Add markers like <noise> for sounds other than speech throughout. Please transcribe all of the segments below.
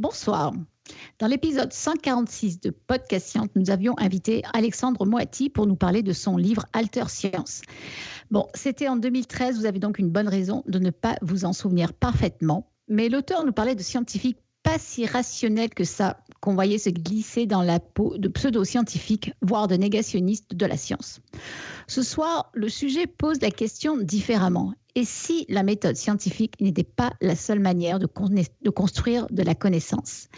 Bonsoir. Dans l'épisode 146 de Podcast Science, nous avions invité Alexandre Moati pour nous parler de son livre Alter Science. Bon, c'était en 2013, vous avez donc une bonne raison de ne pas vous en souvenir parfaitement, mais l'auteur nous parlait de scientifiques pas si rationnels que ça, qu'on voyait se glisser dans la peau de pseudo-scientifiques, voire de négationnistes de la science. Ce soir, le sujet pose la question différemment. Et si la méthode scientifique n'était pas la seule manière de, construire de la connaissance?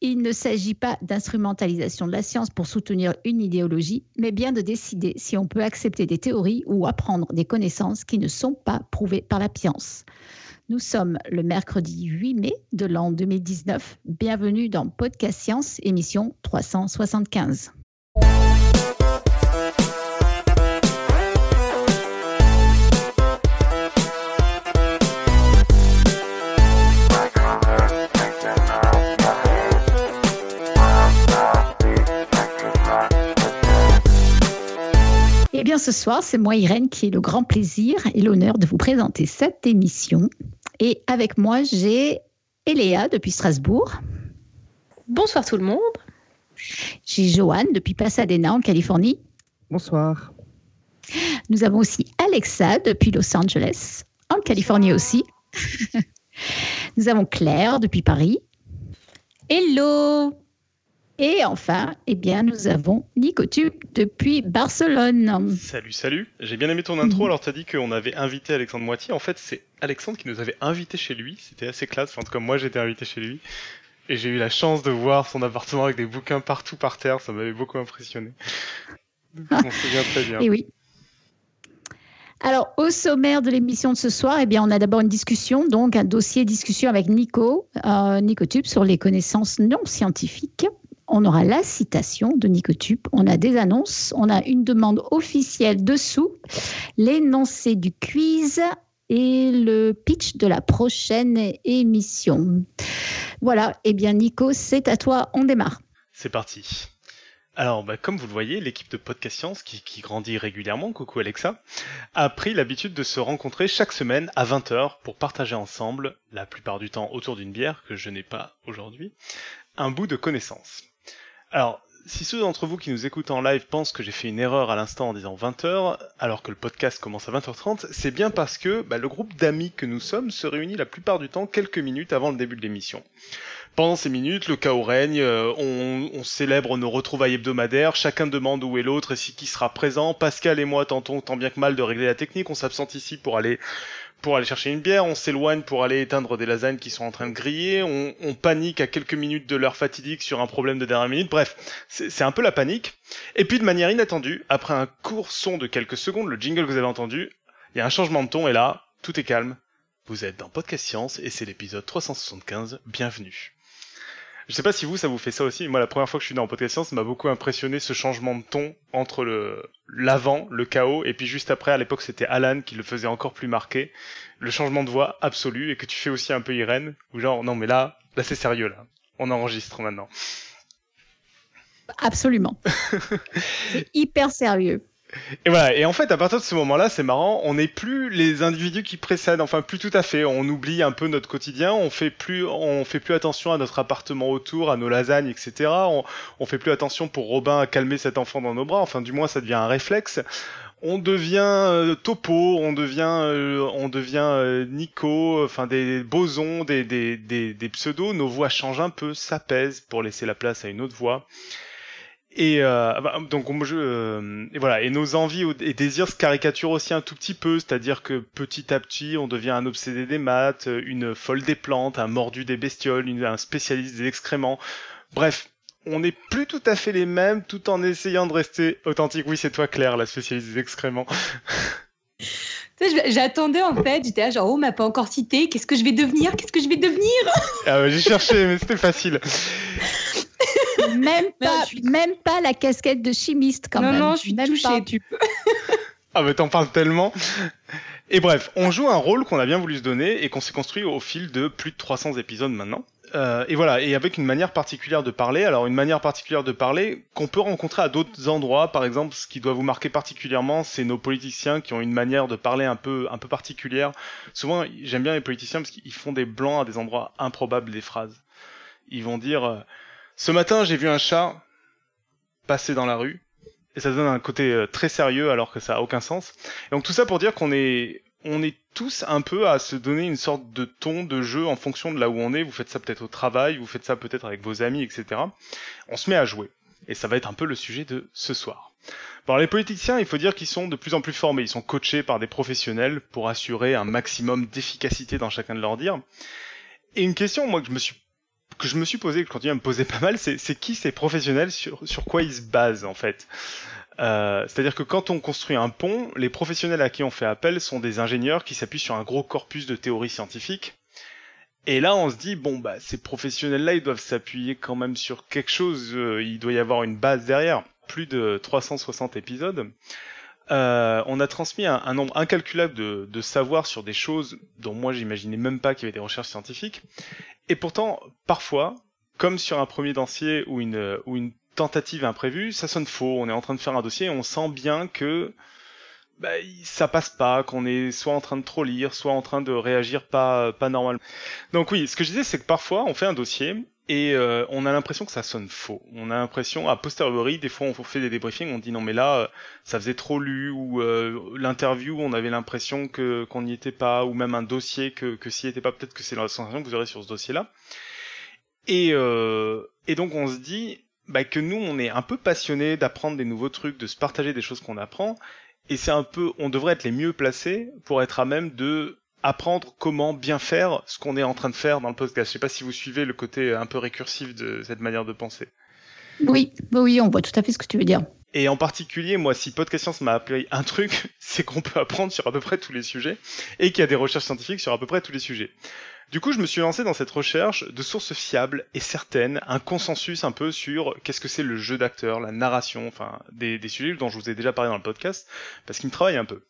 Il ne s'agit pas d'instrumentalisation de la science pour soutenir une idéologie, mais bien de décider si on peut accepter des théories ou apprendre des connaissances qui ne sont pas prouvées par la science. Nous sommes le mercredi 8 mai de l'an 2019. Bienvenue dans Podcast Science, émission 375. Bien, ce soir, c'est moi, Irène, qui ai le grand plaisir et l'honneur de vous présenter cette émission. Et avec moi, j'ai Eléa depuis Strasbourg. Bonsoir tout le monde. J'ai Joanne depuis Pasadena en Californie. Bonsoir. Nous avons aussi Alexa depuis Los Angeles, en Californie aussi. <laughs> Nous avons Claire depuis Paris. Hello. Et enfin, eh bien, nous avons Nicotube depuis Barcelone. Salut, salut. J'ai bien aimé ton intro. Alors, tu as dit qu'on avait invité Alexandre Moitié. En fait, c'est Alexandre qui nous avait invité chez lui. C'était assez classe. Enfin, en tout cas, moi, j'étais invité chez lui. Et j'ai eu la chance de voir son appartement avec des bouquins partout par terre. Ça m'avait beaucoup impressionné. <laughs> On se souvient très bien. Et oui. Alors, au sommaire de l'émission de ce soir, eh bien, on a d'abord une discussion, donc un dossier discussion avec Nico, euh, Nicotube, sur les connaissances non scientifiques on aura la citation de Nicotube, on a des annonces, on a une demande officielle dessous, l'énoncé du quiz et le pitch de la prochaine émission. Voilà, eh bien Nico, c'est à toi, on démarre. C'est parti. Alors, bah, comme vous le voyez, l'équipe de Podcast Science, qui, qui, grandit régulièrement, coucou Alexa, a pris l'habitude de se rencontrer chaque semaine à 20h pour partager ensemble, la plupart du temps autour d'une bière, que je n'ai pas aujourd'hui, un bout de connaissance. Alors, si ceux d'entre vous qui nous écoutent en live pensent que j'ai fait une erreur à l'instant en disant 20h, alors que le podcast commence à 20h30, c'est bien parce que bah, le groupe d'amis que nous sommes se réunit la plupart du temps quelques minutes avant le début de l'émission. Pendant ces minutes, le chaos règne, euh, on, on, célèbre nos retrouvailles hebdomadaires, chacun demande où est l'autre et si qui sera présent. Pascal et moi tentons tant bien que mal de régler la technique, on s'absente ici pour aller pour aller chercher une bière, on s'éloigne pour aller éteindre des lasagnes qui sont en train de griller, on, panique à quelques minutes de l'heure fatidique sur un problème de dernière minute, bref, c'est un peu la panique. Et puis de manière inattendue, après un court son de quelques secondes, le jingle que vous avez entendu, il y a un changement de ton et là, tout est calme. Vous êtes dans Podcast Science et c'est l'épisode 375, bienvenue. Je sais pas si vous, ça vous fait ça aussi. Moi, la première fois que je suis dans Podcast Science, ça m'a beaucoup impressionné ce changement de ton entre le l'avant, le chaos, et puis juste après, à l'époque, c'était Alan qui le faisait encore plus marqué. Le changement de voix absolu, et que tu fais aussi un peu Irène, ou genre, non, mais là, là, c'est sérieux, là. On enregistre maintenant. Absolument. <laughs> c'est hyper sérieux. Et voilà. Et en fait, à partir de ce moment-là, c'est marrant. On n'est plus les individus qui précèdent. Enfin, plus tout à fait. On oublie un peu notre quotidien. On fait plus, on fait plus attention à notre appartement autour, à nos lasagnes, etc. On, on fait plus attention pour Robin à calmer cet enfant dans nos bras. Enfin, du moins, ça devient un réflexe. On devient euh, Topo, on devient, euh, on devient euh, Nico, enfin des bosons, des, des, des, des pseudos. Nos voix changent un peu, s'apaisent pour laisser la place à une autre voix. Et euh, donc je, euh, et voilà, et nos envies et désirs se caricaturent aussi un tout petit peu, c'est-à-dire que petit à petit, on devient un obsédé des maths, une folle des plantes, un mordu des bestioles, une, un spécialiste des excréments. Bref, on n'est plus tout à fait les mêmes, tout en essayant de rester authentique. Oui, c'est toi, Claire, la spécialiste des excréments. <laughs> J'attendais en fait, j'étais là genre, oh, m'a pas encore cité, qu'est-ce que je vais devenir Qu'est-ce que je vais devenir? Ah J'ai cherché, mais c'était facile. Même, pas, même pas la casquette de chimiste quand même. Non, non, je suis touchée, tu peux. <laughs> ah, mais t'en parles tellement. Et bref, on joue un rôle qu'on a bien voulu se donner et qu'on s'est construit au fil de plus de 300 épisodes maintenant. Euh, et voilà, et avec une manière particulière de parler. Alors une manière particulière de parler qu'on peut rencontrer à d'autres endroits. Par exemple, ce qui doit vous marquer particulièrement, c'est nos politiciens qui ont une manière de parler un peu un peu particulière. Souvent, j'aime bien les politiciens parce qu'ils font des blancs à des endroits improbables des phrases. Ils vont dire euh, "Ce matin, j'ai vu un chat passer dans la rue." Et ça donne un côté euh, très sérieux alors que ça a aucun sens. Et donc tout ça pour dire qu'on est on est tous un peu à se donner une sorte de ton de jeu en fonction de là où on est. Vous faites ça peut-être au travail, vous faites ça peut-être avec vos amis, etc. On se met à jouer. Et ça va être un peu le sujet de ce soir. Bon, les politiciens, il faut dire qu'ils sont de plus en plus formés. Ils sont coachés par des professionnels pour assurer un maximum d'efficacité dans chacun de leurs dires. Et une question, moi, que je me suis que je me suis posé, que je continue à me poser pas mal, c'est qui ces professionnels, sur, quoi ils se basent en fait euh, c'est-à-dire que quand on construit un pont, les professionnels à qui on fait appel sont des ingénieurs qui s'appuient sur un gros corpus de théories scientifiques. Et là, on se dit, bon, bah, ces professionnels-là, ils doivent s'appuyer quand même sur quelque chose, euh, il doit y avoir une base derrière. Plus de 360 épisodes. Euh, on a transmis un, nombre incalculable de, de savoir sur des choses dont moi j'imaginais même pas qu'il y avait des recherches scientifiques. Et pourtant, parfois, comme sur un premier dancier ou une, ou une tentative imprévue, ça sonne faux. On est en train de faire un dossier et on sent bien que bah, ça passe pas, qu'on est soit en train de trop lire, soit en train de réagir pas pas normalement. Donc oui, ce que je disais, c'est que parfois on fait un dossier et euh, on a l'impression que ça sonne faux. On a l'impression, à posteriori, des fois on fait des débriefings, on dit non mais là ça faisait trop lu ou euh, l'interview on avait l'impression que qu'on n'y était pas ou même un dossier que que s'y était pas. Peut-être que c'est la sensation que vous aurez sur ce dossier-là. Et euh, et donc on se dit bah, que nous, on est un peu passionnés d'apprendre des nouveaux trucs, de se partager des choses qu'on apprend, et c'est un peu, on devrait être les mieux placés pour être à même de apprendre comment bien faire ce qu'on est en train de faire dans le podcast. Je sais pas si vous suivez le côté un peu récursif de cette manière de penser. Oui, oui, on voit tout à fait ce que tu veux dire. Et en particulier, moi, si Podcast Science m'a appris un truc, <laughs> c'est qu'on peut apprendre sur à peu près tous les sujets et qu'il y a des recherches scientifiques sur à peu près tous les sujets. Du coup, je me suis lancé dans cette recherche de sources fiables et certaines, un consensus un peu sur qu'est-ce que c'est le jeu d'acteur, la narration, enfin des, sujets dont je vous ai déjà parlé dans le podcast, parce qu'il me travaille un peu.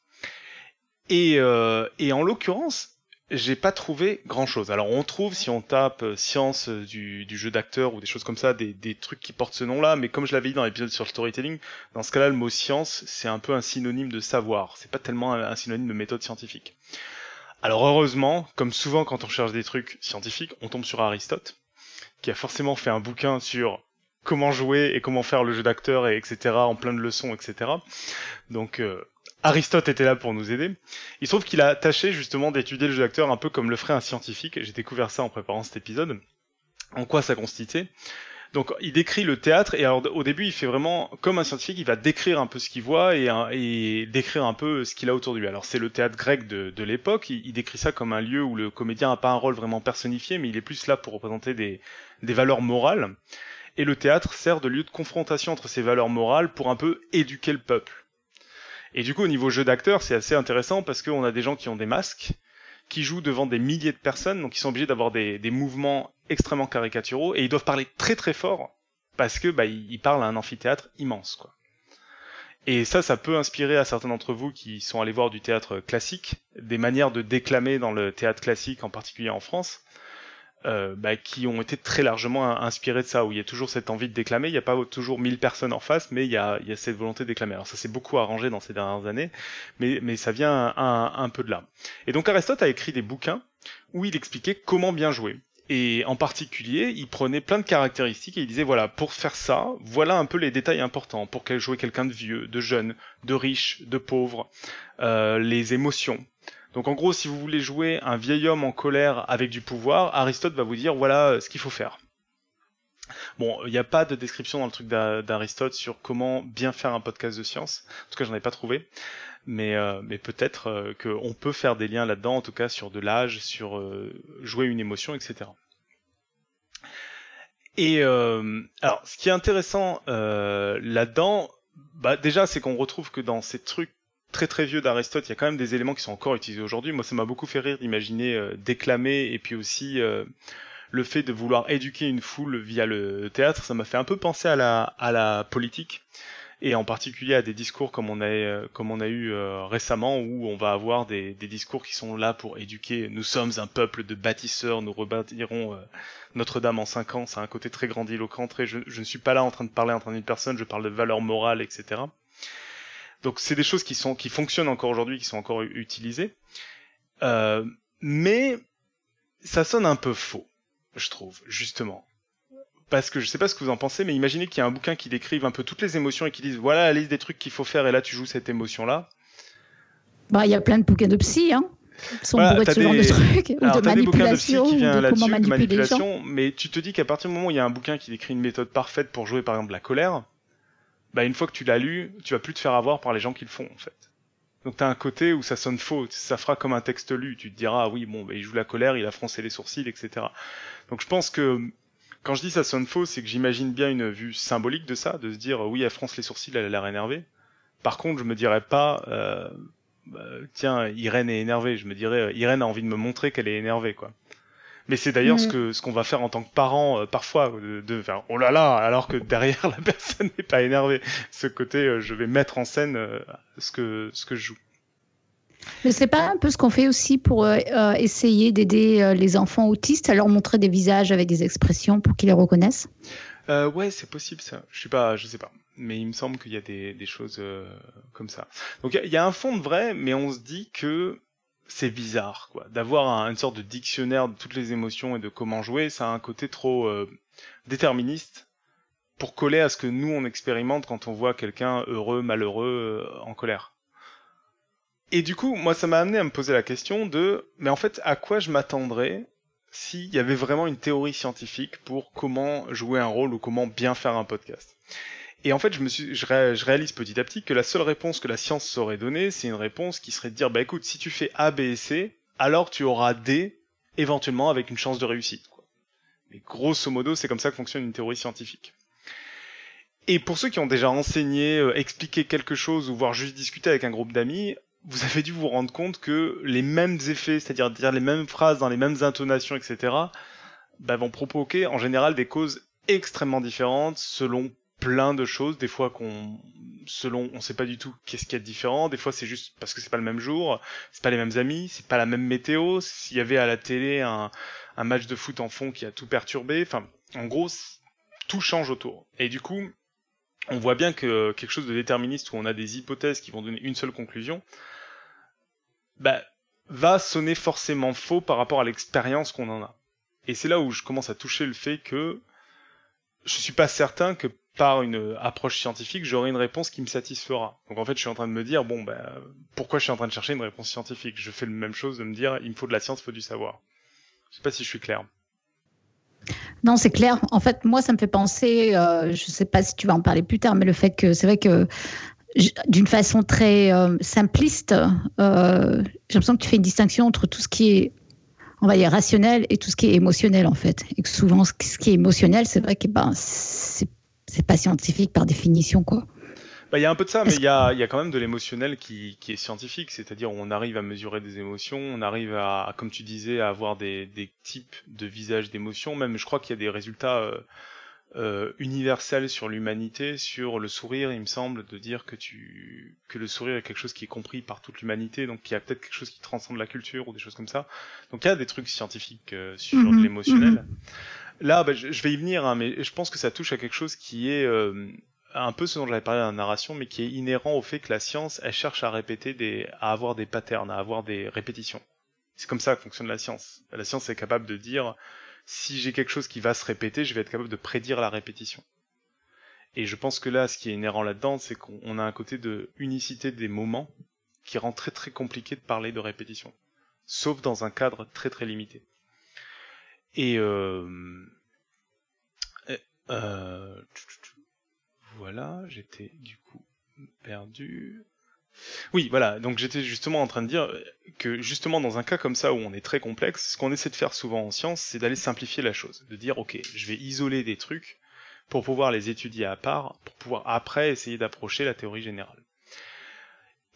Et, euh, et en l'occurrence, j'ai pas trouvé grand chose. Alors on trouve si on tape euh, science euh, du, du jeu d'acteur ou des choses comme ça, des, des trucs qui portent ce nom-là, mais comme je l'avais dit dans l'épisode sur le storytelling, dans ce cas-là le mot science c'est un peu un synonyme de savoir, c'est pas tellement un synonyme de méthode scientifique. Alors heureusement, comme souvent quand on cherche des trucs scientifiques, on tombe sur Aristote, qui a forcément fait un bouquin sur comment jouer et comment faire le jeu d'acteur et etc. en plein de leçons etc. Donc euh, Aristote était là pour nous aider. Il se trouve qu'il a tâché justement d'étudier le jeu d'acteur un peu comme le ferait un scientifique. J'ai découvert ça en préparant cet épisode. En quoi ça consistait? Donc il décrit le théâtre et alors au début il fait vraiment comme un scientifique, il va décrire un peu ce qu'il voit et, décrire un peu ce qu'il a autour de lui. Alors c'est le théâtre grec de, l'époque, il, décrit ça comme un lieu où le comédien n'a pas un rôle vraiment personnifié, mais il est plus là pour représenter des valeurs morales. Et le théâtre sert de lieu de confrontation entre ces valeurs morales pour un peu éduquer le peuple. Et du coup au niveau jeu d'acteur c'est assez intéressant parce qu'on a des gens qui ont des masques, qui jouent devant des milliers de personnes, donc ils sont obligés d'avoir des, des mouvements extrêmement caricaturaux et ils doivent parler très très fort parce que bah, ils parlent à un amphithéâtre immense quoi. Et ça, ça peut inspirer à certains d'entre vous qui sont allés voir du théâtre classique, des manières de déclamer dans le théâtre classique, en particulier en France, euh, bah, qui ont été très largement inspirés de ça, où il y a toujours cette envie de déclamer, il n'y a pas toujours 1000 personnes en face, mais il y a, il y a cette volonté de déclamer. Alors ça s'est beaucoup arrangé dans ces dernières années, mais, mais ça vient un, un peu de là. Et donc Aristote a écrit des bouquins où il expliquait comment bien jouer. Et en particulier, il prenait plein de caractéristiques et il disait voilà, pour faire ça, voilà un peu les détails importants pour jouer quelqu'un de vieux, de jeune, de riche, de pauvre, euh, les émotions. Donc en gros, si vous voulez jouer un vieil homme en colère avec du pouvoir, Aristote va vous dire voilà euh, ce qu'il faut faire. Bon, il n'y a pas de description dans le truc d'Aristote sur comment bien faire un podcast de science. En tout cas, j'en ai pas trouvé mais, euh, mais peut-être euh, qu'on peut faire des liens là-dedans, en tout cas sur de l'âge, sur jouer une émotion, etc. Et alors, ce qui est intéressant là-dedans, bah, déjà, c'est qu'on retrouve que dans ces trucs très très vieux d'Aristote, il y a quand même des éléments qui sont encore utilisés aujourd'hui. Moi, ça m'a beaucoup fait rire d'imaginer euh, déclamer et puis aussi euh, le fait de vouloir éduquer une foule via le théâtre. Ça m'a fait un peu penser à la, à la politique et en particulier à des discours comme on a, euh, comme on a eu euh, récemment où on va avoir des, des, discours qui sont là pour éduquer. Nous sommes un peuple de bâtisseurs, nous rebâtirons euh, Notre-Dame en cinq ans. C'est un côté très grandiloquent. Très, je, je, ne suis pas là en train de parler en train d'une personne, je parle de valeurs morales, etc. Donc c'est des choses qui sont qui fonctionnent encore aujourd'hui, qui sont encore utilisées, euh, mais ça sonne un peu faux, je trouve, justement parce que je sais pas ce que vous en pensez, mais imaginez qu'il y a un bouquin qui décrive un peu toutes les émotions et qui dise voilà la liste des trucs qu'il faut faire et là tu joues cette émotion là. Bah il y a plein de bouquins de psy hein. Sont voilà, de ce genre de trucs, Alors, ou de manipulation, qui vient de comment manipuler manipulation, mais tu te dis qu'à partir du moment où il y a un bouquin qui décrit une méthode parfaite pour jouer par exemple la colère, bah une fois que tu l'as lu, tu vas plus te faire avoir par les gens qui le font en fait. Donc t'as un côté où ça sonne faux, ça fera comme un texte lu, tu te diras ah oui bon bah, il joue la colère, il a froncé les sourcils, etc. Donc je pense que quand je dis ça sonne faux, c'est que j'imagine bien une vue symbolique de ça, de se dire oui, elle fronce les sourcils, elle a l'air énervée. Par contre, je me dirais pas, euh, bah, tiens, Irène est énervée. Je me dirais, euh, Irène a envie de me montrer qu'elle est énervée, quoi. Mais c'est d'ailleurs ce que ce qu'on va faire en tant que parent euh, parfois, de, de faire oh là là, alors que derrière <laughs> la personne n'est pas énervée. Ce côté, euh, je vais mettre en scène euh, ce que ce que je joue. Mais c'est pas un peu ce qu'on fait aussi pour euh, euh, essayer d'aider euh, les enfants autistes à leur montrer des visages avec des expressions pour qu'ils les reconnaissent? Euh, ouais, c'est possible ça. Je sais pas, je sais pas. Mais il me semble qu'il y a des, des choses euh, comme ça. Donc il y a- il y, a un fond de vrai, mais on se dit que c'est bizarre, quoi. D'avoir un- une sorte de dictionnaire de toutes les émotions et de comment jouer, ça a un côté trop euh, déterministe pour coller à ce que nous on expérimente quand on voit quelqu'un heureux, malheureux, euh, en colère. Et du coup, moi, ça m'a amené à me poser la question de, mais en fait, à quoi je m'attendrais s'il y avait vraiment une théorie scientifique pour comment jouer un rôle ou comment bien faire un podcast? Et en fait, je me suis, je, ré- je réalise petit à petit que la seule réponse que la science saurait donner, c'est une réponse qui serait de dire, bah écoute, si tu fais A, B et C, alors tu auras D, éventuellement avec une chance de réussite. Quoi. Mais grosso modo, c'est comme ça que fonctionne une théorie scientifique. Et pour ceux qui ont déjà enseigné, euh, expliqué quelque chose ou voire juste discuté avec un groupe d'amis, vous avez dû vous rendre compte que les mêmes effets, c'est-à-dire dire les mêmes phrases dans les mêmes intonations, etc., bah, vont provoquer en général des causes extrêmement différentes selon plein de choses. Des fois qu'on, selon, on sait pas du tout qu'est-ce qu'il y a de différent. Des fois c'est juste parce que c'est pas le même jour, c'est pas les mêmes amis, c'est pas la même météo. S'il y avait à la télé un, un match de foot en fond qui a tout perturbé, enfin, en gros, tout change autour. Et du coup, on voit bien que quelque chose de déterministe où on a des hypothèses qui vont donner une seule conclusion, bah, va sonner forcément faux par rapport à l'expérience qu'on en a. Et c'est là où je commence à toucher le fait que je suis pas certain que par une approche scientifique, j'aurai une réponse qui me satisfera. Donc en fait, je suis en train de me dire, bon, ben, pourquoi je suis en train de chercher une réponse scientifique? Je fais la même chose de me dire, il me faut de la science, il faut du savoir. Je sais pas si je suis clair. Non, c'est clair. En fait, moi, ça me fait penser, euh, je sais pas si tu vas en parler plus tard, mais le fait que c'est vrai que d'une façon très euh, simpliste, euh, j'ai l'impression que tu fais une distinction entre tout ce qui est, on va dire, rationnel et tout ce qui est émotionnel, en fait. Et que souvent, ce qui est émotionnel, c'est vrai que ben, c'est c'est pas scientifique par définition, quoi. Bah, il y a un peu de ça, mais il y a, y a quand même de l'émotionnel qui, qui est scientifique, c'est-à-dire on arrive à mesurer des émotions, on arrive à, comme tu disais, à avoir des, des types de visages d'émotions. Même, je crois qu'il y a des résultats euh, euh, universels sur l'humanité, sur le sourire. Il me semble de dire que tu, que le sourire est quelque chose qui est compris par toute l'humanité, donc il y a peut-être quelque chose qui transcende la culture ou des choses comme ça. Donc il y a des trucs scientifiques euh, sur Mhm, de l'émotionnel. Là, bah, je, vais y venir, hein, mais je pense que ça touche à quelque chose qui est euh, un peu ce dont j'avais parlé dans la narration, mais qui est inhérent au fait que la science, elle cherche à répéter des, à avoir des patterns, à avoir des répétitions. C'est comme ça que fonctionne la science. La science est capable de dire, si j'ai quelque chose qui va se répéter, je vais être capable de prédire la répétition. Et je pense que là, ce qui est inhérent là-dedans, c'est qu'on on a un côté de unicité des moments qui rend très très compliqué de parler de répétition. Sauf dans un cadre très très limité. Et euh, euh, euh, voilà, j'étais du coup perdu. Oui, voilà, donc j'étais justement en train de dire que justement dans un cas comme ça où on est très complexe, ce qu'on essaie de faire souvent en science, c'est d'aller simplifier la chose, de dire ok, je vais isoler des trucs pour pouvoir les étudier à part, pour pouvoir après essayer d'approcher la théorie générale.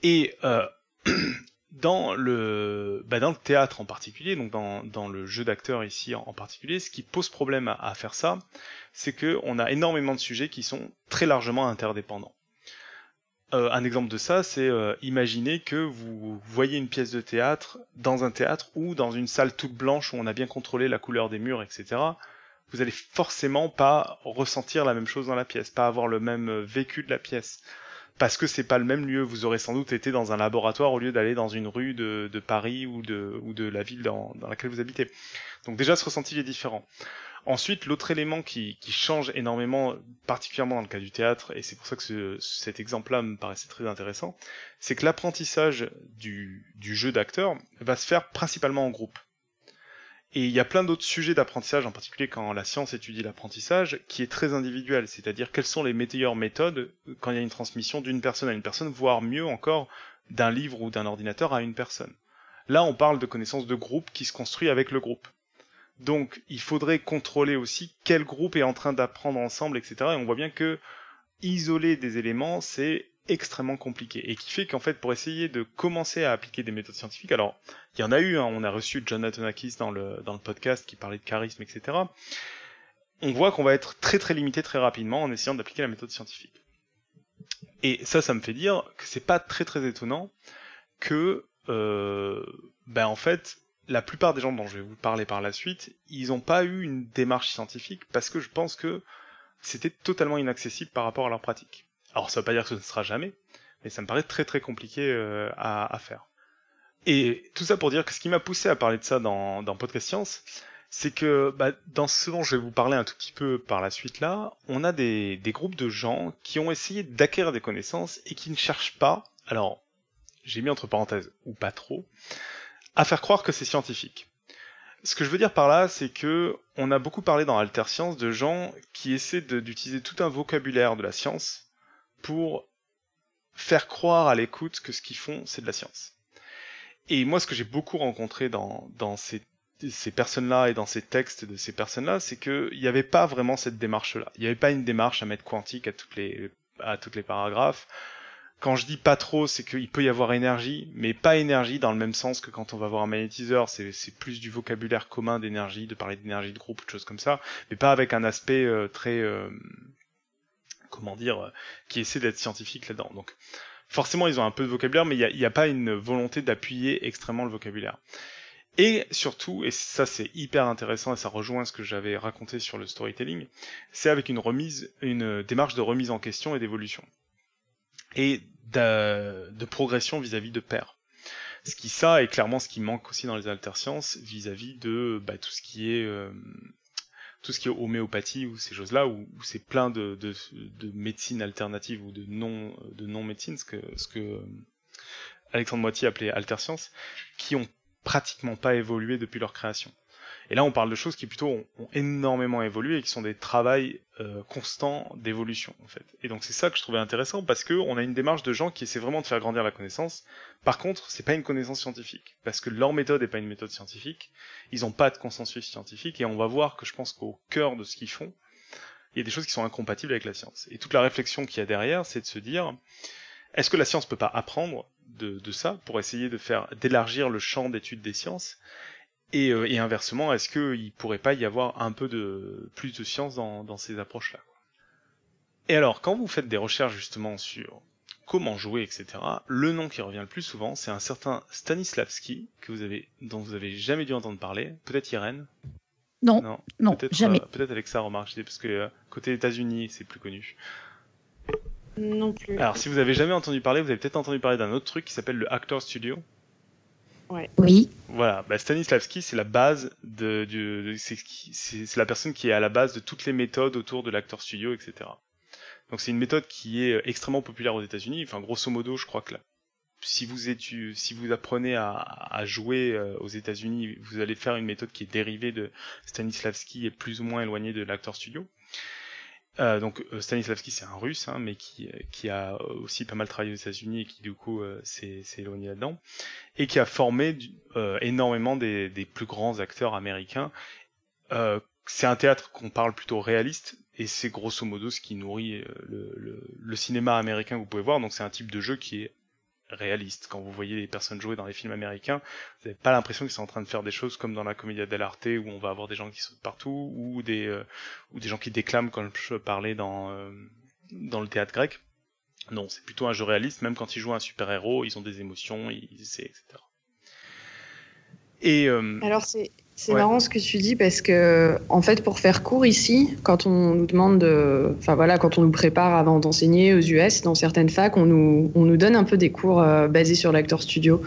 Et euh, <clears throat> dans, le, bah, dans le théâtre en particulier, donc dans, le jeu d'acteur ici en, particulier, ce qui pose problème à, à faire ça, c'est qu'on a énormément de sujets qui sont très largement interdépendants. Euh, un exemple de ça, c'est euh, imaginer que vous voyez une pièce de théâtre dans un théâtre ou dans une salle toute blanche où on a bien contrôlé la couleur des murs, etc. Vous allez forcément pas ressentir la même chose dans la pièce, pas avoir le même euh, vécu de la pièce, parce que c'est pas le même lieu. Vous aurez sans doute été dans un laboratoire au lieu d'aller dans une rue de, Paris ou de, la ville dans, dans laquelle vous habitez. Donc déjà, ce ressenti est différent. Ensuite, l'autre élément qui, change énormément, particulièrement dans le cas du théâtre, et c'est pour ça que cet exemple-là me paraissait très intéressant, c'est que l'apprentissage du, jeu d'acteur va se faire principalement en groupe. Et il y a plein d'autres sujets d'apprentissage, en particulier quand la science étudie l'apprentissage, qui est très individuel, c'est-à-dire quelles sont les meilleures méthodes quand il y a une transmission d'une personne à une personne, voire mieux encore d'un livre ou d'un ordinateur à une personne. Là, on parle de connaissances de groupe qui se construit avec le groupe. Donc il faudrait contrôler aussi quel groupe est en train d'apprendre ensemble, etc. Et on voit bien que isoler des éléments, c'est extrêmement compliqué. Et qui fait qu'en fait, pour essayer de commencer à appliquer des méthodes scientifiques, alors il y en a eu, hein, on a reçu Jonathan Akis dans le, podcast qui parlait de charisme, etc. On voit qu'on va être très très limité très rapidement en essayant d'appliquer la méthode scientifique. Et ça, ça me fait dire que c'est pas très très étonnant que, euh, ben en fait, la plupart des gens dont je vais vous parler par la suite, ils n'ont pas eu une démarche scientifique parce que je pense que c'était totalement inaccessible par rapport à leur pratique. Alors ça ne veut pas dire que ce ne sera jamais, mais ça me paraît très très compliqué euh, à, faire. Et tout ça pour dire que ce qui m'a poussé à parler de ça dans, Podcast Science, c'est que bah, dans ce dont je vais vous parler un tout petit peu par la suite là, on a des, des groupes de gens qui ont essayé d'acquérir des connaissances et qui ne cherchent pas, alors j'ai mis entre parenthèses ou pas trop, à faire croire que c'est scientifique. Ce que je veux dire par là, c'est que on a beaucoup parlé dans Alter Science de gens qui essaient d'utiliser tout un vocabulaire de la science pour faire croire à l'écoute que ce qu'ils font, c'est de la science. Et moi, ce que j'ai beaucoup rencontré dans, ces, personnes-là et dans ces textes de ces personnes-là, c'est qu'il n'y avait pas vraiment cette démarche-là. Il n'y avait pas une démarche à mettre quantique à toutes les, paragraphes quand je dis pas trop, c'est qu'il peut y avoir énergie, mais pas énergie dans le même sens que quand on va voir un magnétiseur, c'est plus du vocabulaire commun d'énergie, de parler d'énergie de groupe ou de choses comme ça, mais pas avec un aspect euh, très, euh, comment dire, euh, qui essaie d'être scientifique là-dedans. Donc forcément, ils ont un peu de vocabulaire, mais il n'y a, pas une volonté d'appuyer extrêmement le vocabulaire. Et surtout, et ça c'est hyper intéressant et ça rejoint ce que j'avais raconté sur le storytelling, c'est avec une remise, une démarche de remise en question et d'évolution. Et de, progression vis-à-vis de pairs. Ce qui ça est clairement ce qui manque aussi dans les altersciences vis-à-vis de bah, tout ce qui est euh, tout ce qui est homéopathie ou ces choses-là où, c'est plein de, de, de médecines alternatives ou de non de non médecine ce que ce que euh, Alexandre Moitié appelait altersciences qui ont pratiquement pas évolué depuis leur création. Et là, on parle de choses qui plutôt ont, énormément évolué et qui sont des travails euh, constants d'évolution, en fait. Et donc c'est ça que je trouvais intéressant parce que on a une démarche de gens qui essaient vraiment de faire grandir la connaissance. Par contre, c'est pas une connaissance scientifique parce que leur méthode n'est pas une méthode scientifique. Ils n'ont pas de consensus scientifique et on va voir que je pense qu'au cœur de ce qu'ils font, il y a des choses qui sont incompatibles avec la science. Et toute la réflexion qu'il y a derrière, c'est de se dire est-ce que la science peut pas apprendre de, de ça pour essayer de faire d'élargir le champ d'étude des sciences? Euh, et, inversement, est-ce qu'il pourrait pas y avoir un peu de plus de science dans, ces approches-là Et alors, quand vous faites des recherches justement sur comment jouer, etc., le nom qui revient le plus souvent, c'est un certain Stanislavski que vous avez, dont vous avez jamais dû entendre parler. Peut-être Irène? Non, non, peut-être, jamais. Euh, peut-être Alexa remarque, parce que euh, côté États-Unis, c'est plus connu. Non plus. Alors, si vous avez jamais entendu parler, vous avez peut-être entendu parler d'un autre truc qui s'appelle le Actor Studio. Oui. Voilà, bah, Stanislavski, c'est la base de, c'est la personne qui est à la base de toutes les méthodes autour de l'acteur studio, etc. Donc c'est une méthode qui est extrêmement populaire aux États-Unis. Enfin, grosso modo, je crois que là, si vous si vous apprenez à, jouer euh, aux États-Unis, vous allez faire une méthode qui est dérivée de Stanislavski et plus ou moins éloignée de l'acteur studio. Euh, donc euh, Stanislavski c'est un russe hein, mais qui, qui a aussi pas mal travaillé aux États-Unis et qui du coup euh, s'est éloigné là-dedans et qui a formé euh, énormément des, des, plus grands acteurs américains. c'est un théâtre qu'on parle plutôt réaliste et c'est grosso modo ce qui nourrit le, le, le, cinéma américain que vous pouvez voir. Donc c'est un type de jeu qui est réaliste. Quand vous voyez les personnes jouer dans les films américains, vous n'avez pas l'impression qu'ils sont en train de faire des choses comme dans la Commedia dell'arte où on va avoir des gens qui sautent partout ou des euh, ou des gens qui déclament comme je parlais dans euh, dans le théâtre grec. Non, c'est plutôt un jeu réaliste. Même quand ils jouent un super héros, ils ont des émotions, ils essaient, etc. Et euh, alors c'est c'est marrant ce que tu dis parce que, en fait, pour faire court ici, quand on nous demande de. Enfin voilà, quand on nous prépare avant d'enseigner aux US, dans certaines facs, on nous, on nous donne un peu des cours euh, basés sur l'acteur studio.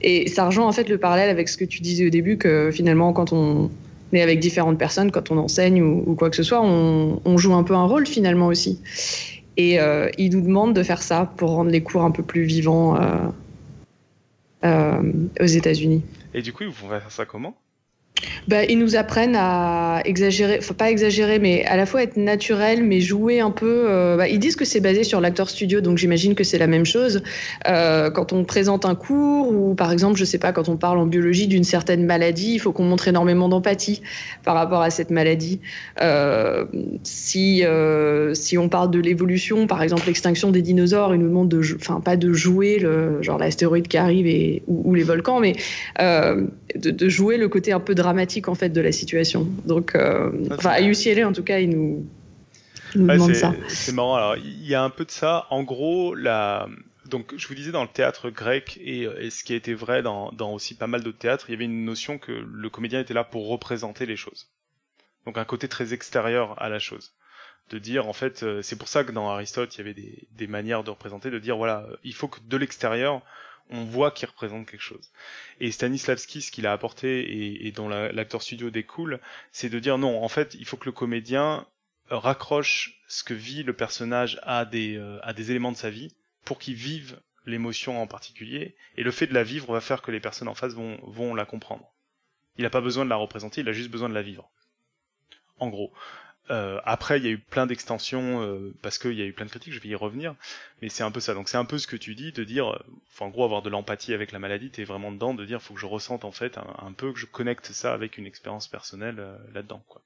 Et ça rejoint en fait le parallèle avec ce que tu disais au début, que finalement, quand on est avec différentes personnes, quand on enseigne ou, quoi que ce soit, on, on, joue un peu un rôle finalement aussi. Et euh, ils nous demandent de faire ça pour rendre les cours un peu plus vivants euh, euh aux États-Unis. Et du coup, ils vont faire ça comment? Bah, ils nous apprennent à exagérer, enfin pas exagérer, mais à la fois être naturel, mais jouer un peu. Euh, bah, ils disent que c'est basé sur l'acteur studio, donc j'imagine que c'est la même chose. Euh, quand on présente un cours, ou par exemple, je sais pas, quand on parle en biologie d'une certaine maladie, il faut qu'on montre énormément d'empathie par rapport à cette maladie. Euh, si si on parle de l'évolution, par exemple l'extinction des dinosaures, ils nous demandent de, enfin pas de jouer le genre l'astéroïde qui arrive ou, les volcans, mais de, de, jouer le côté un peu dramatique dramatique en fait de la situation. Donc, euh, enfin, à UCLA en tout cas, ils nous, demandent ça. C'est marrant. Alors, il y a un peu de ça. En gros, la donc je vous disais dans le théâtre grec et, et ce qui a été vrai dans, dans aussi pas mal d'autres théâtres, il y avait une notion que le comédien était là pour représenter les choses. Donc un côté très extérieur à la chose. De dire en fait, euh, c'est pour ça que dans Aristote il y avait des, des manières de représenter, de dire voilà, il faut que de l'extérieur on voit qu'il représente quelque chose. Et Stanislavski, ce qu'il a apporté et, dont l'acteur studio découle, c'est de dire non, en fait, il faut que le comédien raccroche ce que vit le personnage à des, euh, à des éléments de sa vie pour qu'il vive l'émotion en particulier. Et le fait de la vivre va faire que les personnes en face vont la comprendre. Il n'a pas besoin de la représenter, il a juste besoin de la vivre. En gros. Euh, après, il y a eu plein d'extensions euh, parce qu'il y a eu plein de critiques. Je vais y revenir, mais c'est un peu ça. Donc c'est un peu ce que tu dis de dire, euh, enfin, en gros, avoir de l'empathie avec la maladie. T'es vraiment dedans, de dire, faut que je ressente en fait un, un peu que je connecte ça avec une expérience personnelle là-dedans, quoi.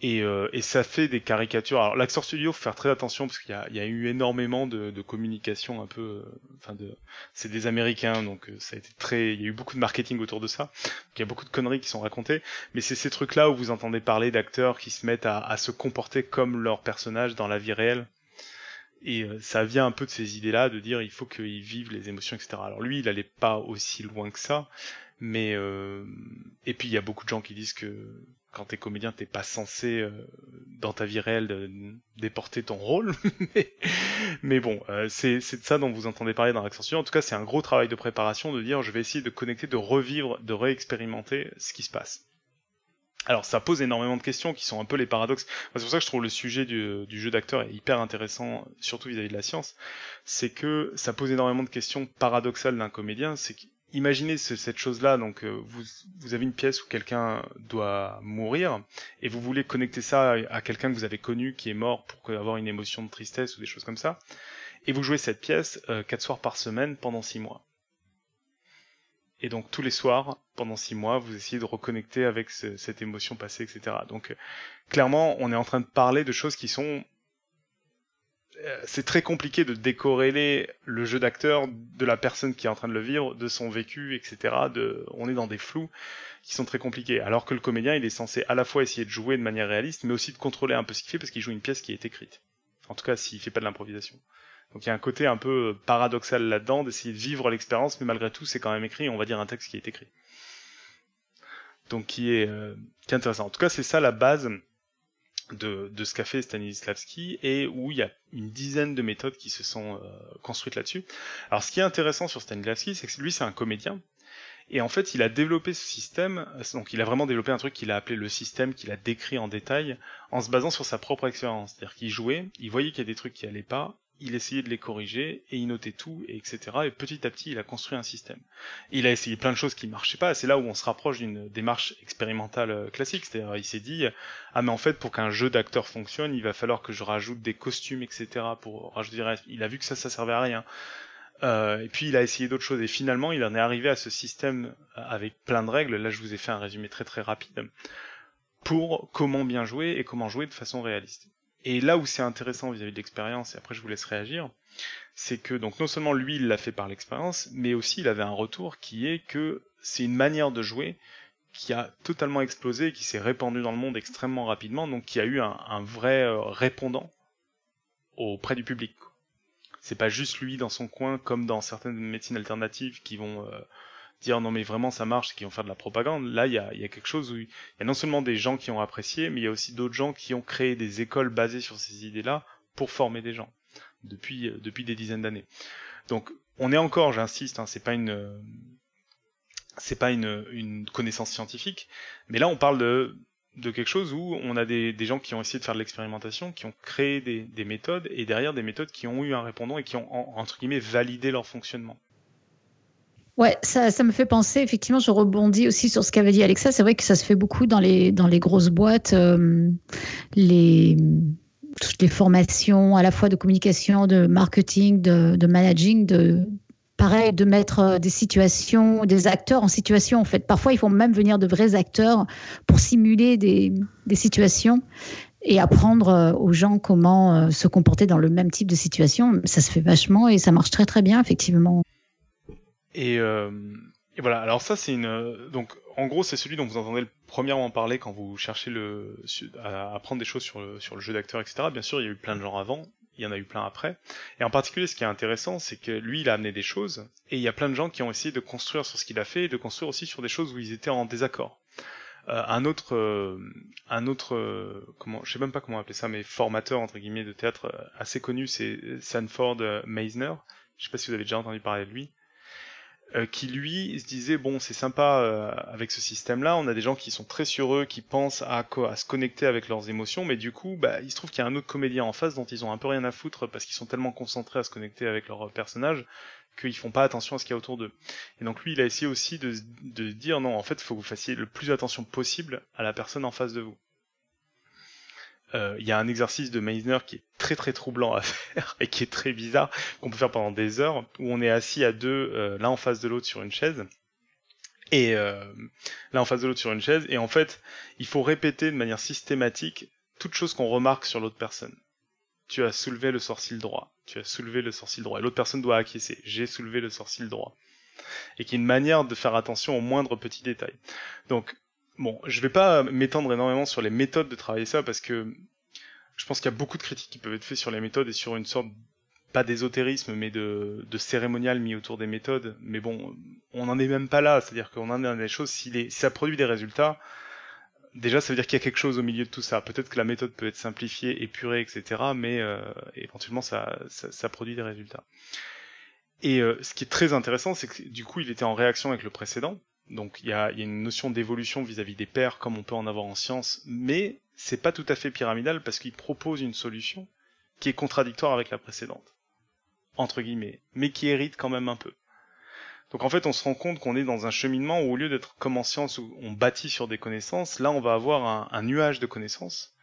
Et, euh, et, ça fait des caricatures. Alors l'Axor Studio, faut faire très attention parce qu'il y, y a, eu énormément de, de communication un peu. Euh, enfin, de, c'est des Américains, donc euh, ça a été très. Il y a eu beaucoup de marketing autour de ça. il y a beaucoup de conneries qui sont racontées. Mais c'est ces trucs-là où vous entendez parler d'acteurs qui se mettent à, à, se comporter comme leur personnage dans la vie réelle. Et ça vient un peu de ces idées-là de dire il faut qu'ils vivent les émotions, etc. Alors lui, il allait pas aussi loin que ça, mais et puis il y a beaucoup de gens qui disent que quand t'es comédien, t'es pas censé euh, dans ta vie réelle de, déporter ton rôle. <laughs> mais, bon, euh, c'est de ça dont vous entendez parler dans l'Accenture. En tout cas, c'est un gros travail de préparation de dire je vais essayer de connecter, de revivre, de réexpérimenter ce qui se passe. Alors ça pose énormément de questions qui sont un peu les paradoxes. C'est pour ça que je trouve le sujet du, jeu d'acteur hyper intéressant, surtout vis-à-vis -vis de la science. C'est que ça pose énormément de questions paradoxales d'un comédien. C'est imaginez cette chose-là, donc euh, vous, avez une pièce où quelqu'un doit mourir et vous voulez connecter ça à, quelqu'un que vous avez connu qui est mort pour avoir une émotion de tristesse ou des choses comme ça, et vous jouez cette pièce euh, quatre soirs par semaine pendant six mois. Et donc tous les soirs, pendant six mois, vous essayez de reconnecter avec cette émotion passée, etc. Donc euh, clairement, on est en train de parler de choses qui sont euh, c'est très compliqué de décorréler le jeu d'acteur de la personne qui est en train de le vivre, de son vécu, etc. On est dans des flous qui sont très compliqués. Alors que le comédien, il est censé à la fois essayer de jouer de manière réaliste, mais aussi de contrôler un peu ce qu'il fait parce qu'il joue une pièce qui est écrite. En tout cas, s'il fait pas de l'improvisation. Donc il y a un côté un peu paradoxal là-dedans, d'essayer de vivre l'expérience, mais malgré tout, c'est quand même écrit, on va dire un texte qui est écrit. Donc qui est, euh, qui est intéressant. En tout cas, c'est ça la base de, de ce qu'a fait Stanislavski et où il y a une dizaine de méthodes qui se sont euh, construites là-dessus. Alors ce qui est intéressant sur Stanislavski, c'est que lui c'est un comédien et en fait il a développé ce système, donc il a vraiment développé un truc qu'il a appelé le système, qu'il a décrit en détail en se basant sur sa propre expérience. C'est-à-dire qu'il jouait, il voyait qu'il y a des trucs qui allaient pas, il essayait de les corriger et il notait tout, et etc. Et petit à petit, il a construit un système. il a essayé plein de choses qui marchaient pas. C'est là où on se rapproche d'une démarche expérimentale euh, classique. C'est-à-dire, il s'est dit, ah mais en fait, pour qu'un jeu d'acteur fonctionne, il va falloir que je rajoute des costumes, etc. Pour rajouter. Il a vu que ça, ça servait à rien. Euh, et puis il a essayé d'autres choses et finalement il en est arrivé à ce système euh, avec plein de règles. Là je vous ai fait un résumé très très rapide pour comment bien jouer et comment jouer de façon réaliste. Et là où c'est intéressant vis-à-vis de l'expérience, et après je vous laisse réagir, c'est que donc non seulement lui il l'a fait par l'expérience, mais aussi il avait un retour qui est que c'est une manière de jouer qui a totalement explosé, qui s'est répandu dans le monde extrêmement rapidement, donc qui a eu un, un vrai euh, répondant auprès du public. C'est pas juste lui dans son coin, comme dans certaines médecines alternatives qui vont euh, dire non mais vraiment ça marche, qui vont faire de la propagande. Là, il y a, y a, quelque chose où il y a non seulement des gens qui ont apprécié, mais il y a aussi d'autres gens qui ont créé des écoles basées sur ces idées-là pour former des gens depuis euh, depuis des dizaines d'années. Donc on est encore, j'insiste, hein, c'est pas une c'est pas une, une connaissance scientifique, mais là on parle de de quelque chose où on a des, des, gens qui ont essayé de faire de l'expérimentation, qui ont créé des, des, méthodes, et derrière des méthodes qui ont eu un répondant et qui ont, entre guillemets, validé leur fonctionnement. Ouais, ça, me fait penser, effectivement, je rebondis aussi sur ce qu'avait dit Alexa, c'est vrai que ça se fait beaucoup dans les, dans les grosses boîtes, euh, les, toutes les formations à la fois de communication, de marketing, de, de managing, de, pareil, de mettre euh, des situations, des acteurs en situation, en fait. Parfois, il faut même venir de vrais acteurs pour simuler des, des situations et apprendre euh, aux gens comment se comporter dans le même type de situation. Ça se fait vachement et ça marche très très bien, effectivement. Et, euh, et voilà, alors ça c'est une... Donc en gros c'est celui dont vous entendez le premièrement parler quand vous cherchez le, à apprendre des choses sur le, sur le jeu d'acteur, etc. Bien sûr, il y a eu plein de gens avant, il y en a eu plein après. Et en particulier, ce qui est intéressant, c'est que lui, il a amené des choses, et il y a plein de gens qui ont essayé de construire sur ce qu'il a fait, et de construire aussi sur des choses où ils étaient en désaccord. Euh, un autre, euh, un autre, euh, comment, je sais même pas comment appeler ça, mais formateur entre guillemets de théâtre euh, assez connu, c'est Sanford Meisner. Je sais pas si vous avez déjà entendu parler de lui. Euh, qui lui se disait bon c'est sympa euh, avec ce système là on a des gens qui sont très sur eux qui pensent à, se connecter avec leurs émotions mais du coup bah, il se trouve qu'il y a un autre comédien en face dont ils ont un peu rien à foutre parce qu'ils sont tellement concentrés à se connecter avec leur personnage qu'ils font pas attention à ce qu'il y a autour d'eux. Et donc lui il a essayé aussi de, de dire non en fait faut que vous fassiez le plus attention possible à la personne en face de vous euh, il y a un exercice de Meisner qui est très très troublant à <laughs> faire et qui est très bizarre, qu'on peut faire pendant des heures, où on est assis à deux, euh, l'un en face de l'autre sur une chaise, et euh, l'un en face de l'autre sur une chaise, et en fait, il faut répéter de manière systématique toute chose qu'on remarque sur l'autre personne. Tu as soulevé le sourcil droit, tu as soulevé le sourcil droit, et l'autre personne doit acquiescer, j'ai soulevé le sourcil droit. Et qui est une manière de faire attention aux moindres petits détails. Donc, Bon, je vais pas m'étendre énormément sur les méthodes de travailler ça parce que je pense qu'il y a beaucoup de critiques qui peuvent être faites sur les méthodes et sur une sorte pas d'ésotérisme mais de, cérémonial mis autour des méthodes. Mais bon, on n'en est même pas là, c'est-à-dire qu'on en est dans des choses. Si, ça produit des résultats, déjà ça veut dire qu'il y a quelque chose au milieu de tout ça. Peut-être que la méthode peut être simplifiée, épurée, etc. Mais euh, éventuellement ça, produit des résultats. Et euh, ce qui est très intéressant, c'est que du coup il était en réaction avec le précédent, donc il y a, une notion d'évolution vis-à-vis des pairs comme on peut en avoir en science, mais c'est pas tout à fait pyramidal parce qu'il propose une solution qui est contradictoire avec la précédente, entre guillemets, mais qui hérite quand même un peu. Donc en fait on se rend compte qu'on est dans un cheminement où au lieu d'être comme en science où on bâtit sur des connaissances, là on va avoir un, nuage de connaissances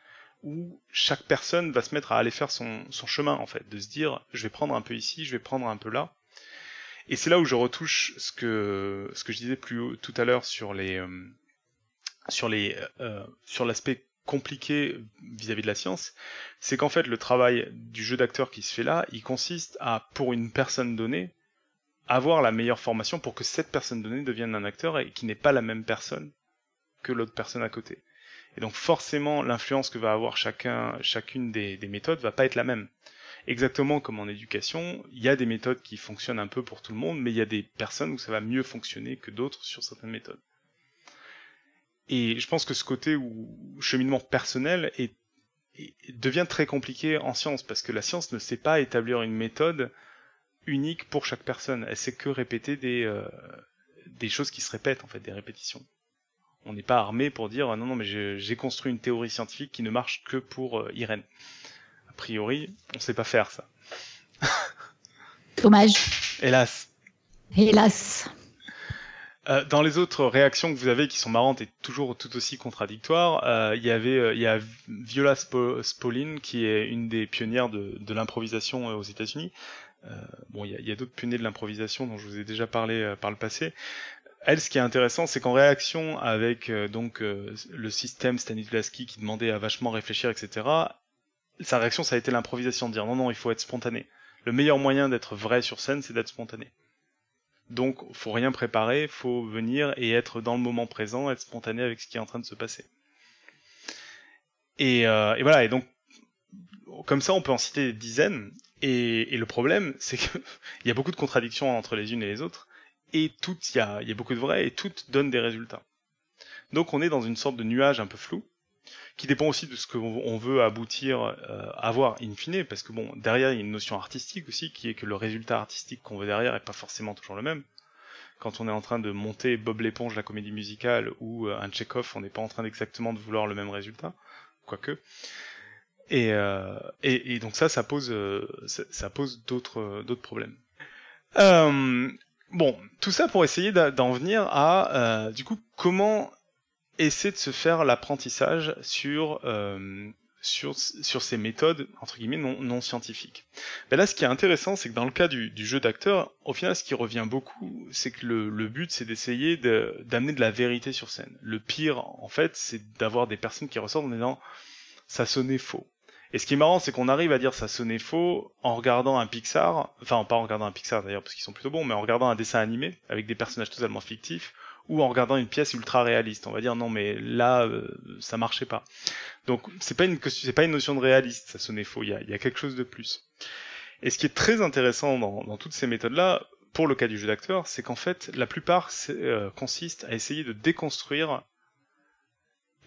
où chaque personne va se mettre à aller faire son chemin en fait, de se dire je vais prendre un peu ici, je vais prendre un peu là, et c'est là où je retouche ce que ce que je disais plus tout à l'heure sur les euh, sur les euh, sur l'aspect compliqué vis-à-vis -vis de la science, c'est qu'en fait le travail du jeu d'acteur qui se fait là, il consiste à pour une personne donnée avoir la meilleure formation pour que cette personne donnée devienne un acteur et qui n'est pas la même personne que l'autre personne à côté. Et donc forcément l'influence que va avoir chacun chacune des, des méthodes va pas être la même exactement comme en éducation, il y a des méthodes qui fonctionnent un peu pour tout le monde, mais il y a des personnes où ça va mieux fonctionner que d'autres sur certaines méthodes. Et je pense que ce côté où cheminement personnel est, devient très compliqué en science, parce que la science ne sait pas établir une méthode unique pour chaque personne. Elle sait que répéter des, euh, des choses qui se répètent, en fait, des répétitions. On n'est pas armé pour dire non, non, mais j'ai construit une théorie scientifique qui ne marche que pour euh, Irène priori, on sait pas faire ça. Dommage. Hélas. Hélas. Euh, dans les autres réactions que vous avez qui sont marrantes et toujours tout aussi contradictoires, euh, il y avait euh, il y a Viola Spolin qui est une des pionnières de, de l'improvisation aux États-Unis. bon, il y a, a d'autres pionniers de l'improvisation dont je vous ai déjà parlé par le passé. Elle, ce qui est intéressant, c'est qu'en réaction avec donc le système Stanislavski qui demandait à vachement réfléchir, etc sa réaction, ça a été l'improvisation, de dire non, non, il faut être spontané. Le meilleur moyen d'être vrai sur scène, c'est d'être spontané. Donc, faut rien préparer, faut venir et être dans le moment présent, être spontané avec ce qui est en train de se passer. Et, euh, voilà, et donc, comme ça, on peut en citer des dizaines. Et, le problème, <laughs> c'est qu'il y a beaucoup de contradictions entre les unes et les autres, et toutes, il y a, beaucoup de vrai, et toutes donnent des résultats. Donc, on est dans une sorte de nuage un peu flou, qui dépend aussi de ce qu'on veut aboutir euh, à voir in fine, parce que bon, derrière il y a une notion artistique aussi, qui est que le résultat artistique qu'on veut derrière est pas forcément toujours le même. Quand on est en train de monter Bob l'éponge, la comédie musicale, ou euh, un Chekhov, on n'est pas en train exactement de vouloir le même résultat, quoique. Et, euh, et, et, donc ça, ça pose, euh, ça, pose d'autres d'autres problèmes. Euh, bon, tout ça pour essayer d'en venir à, du coup, comment essayer de se faire l'apprentissage sur, euh, sur, sur ces méthodes, entre guillemets, non, non scientifiques. Ben là, ce qui est intéressant, c'est que dans le cas du, du jeu d'acteur, au final, ce qui revient beaucoup, c'est que le, le but, c'est d'essayer d'amener de, de la vérité sur scène. Le pire, en fait, c'est d'avoir des personnes qui ressortent en disant ça sonnait faux. Et ce qui est marrant, c'est qu'on arrive à dire ça sonnait faux en regardant un Pixar, enfin pas en regardant un Pixar d'ailleurs parce qu'ils sont plutôt bons, mais en regardant un dessin animé avec des personnages totalement fictifs, ou en regardant une pièce ultra réaliste. On va dire non mais là euh, ça marchait pas. Donc c'est pas une c'est pas une notion de réaliste, ça sonnait faux. Il y a, y a quelque chose de plus. Et ce qui est très intéressant dans, dans toutes ces méthodes là, pour le cas du jeu d'acteur, c'est qu'en fait la plupart euh, consiste à essayer de déconstruire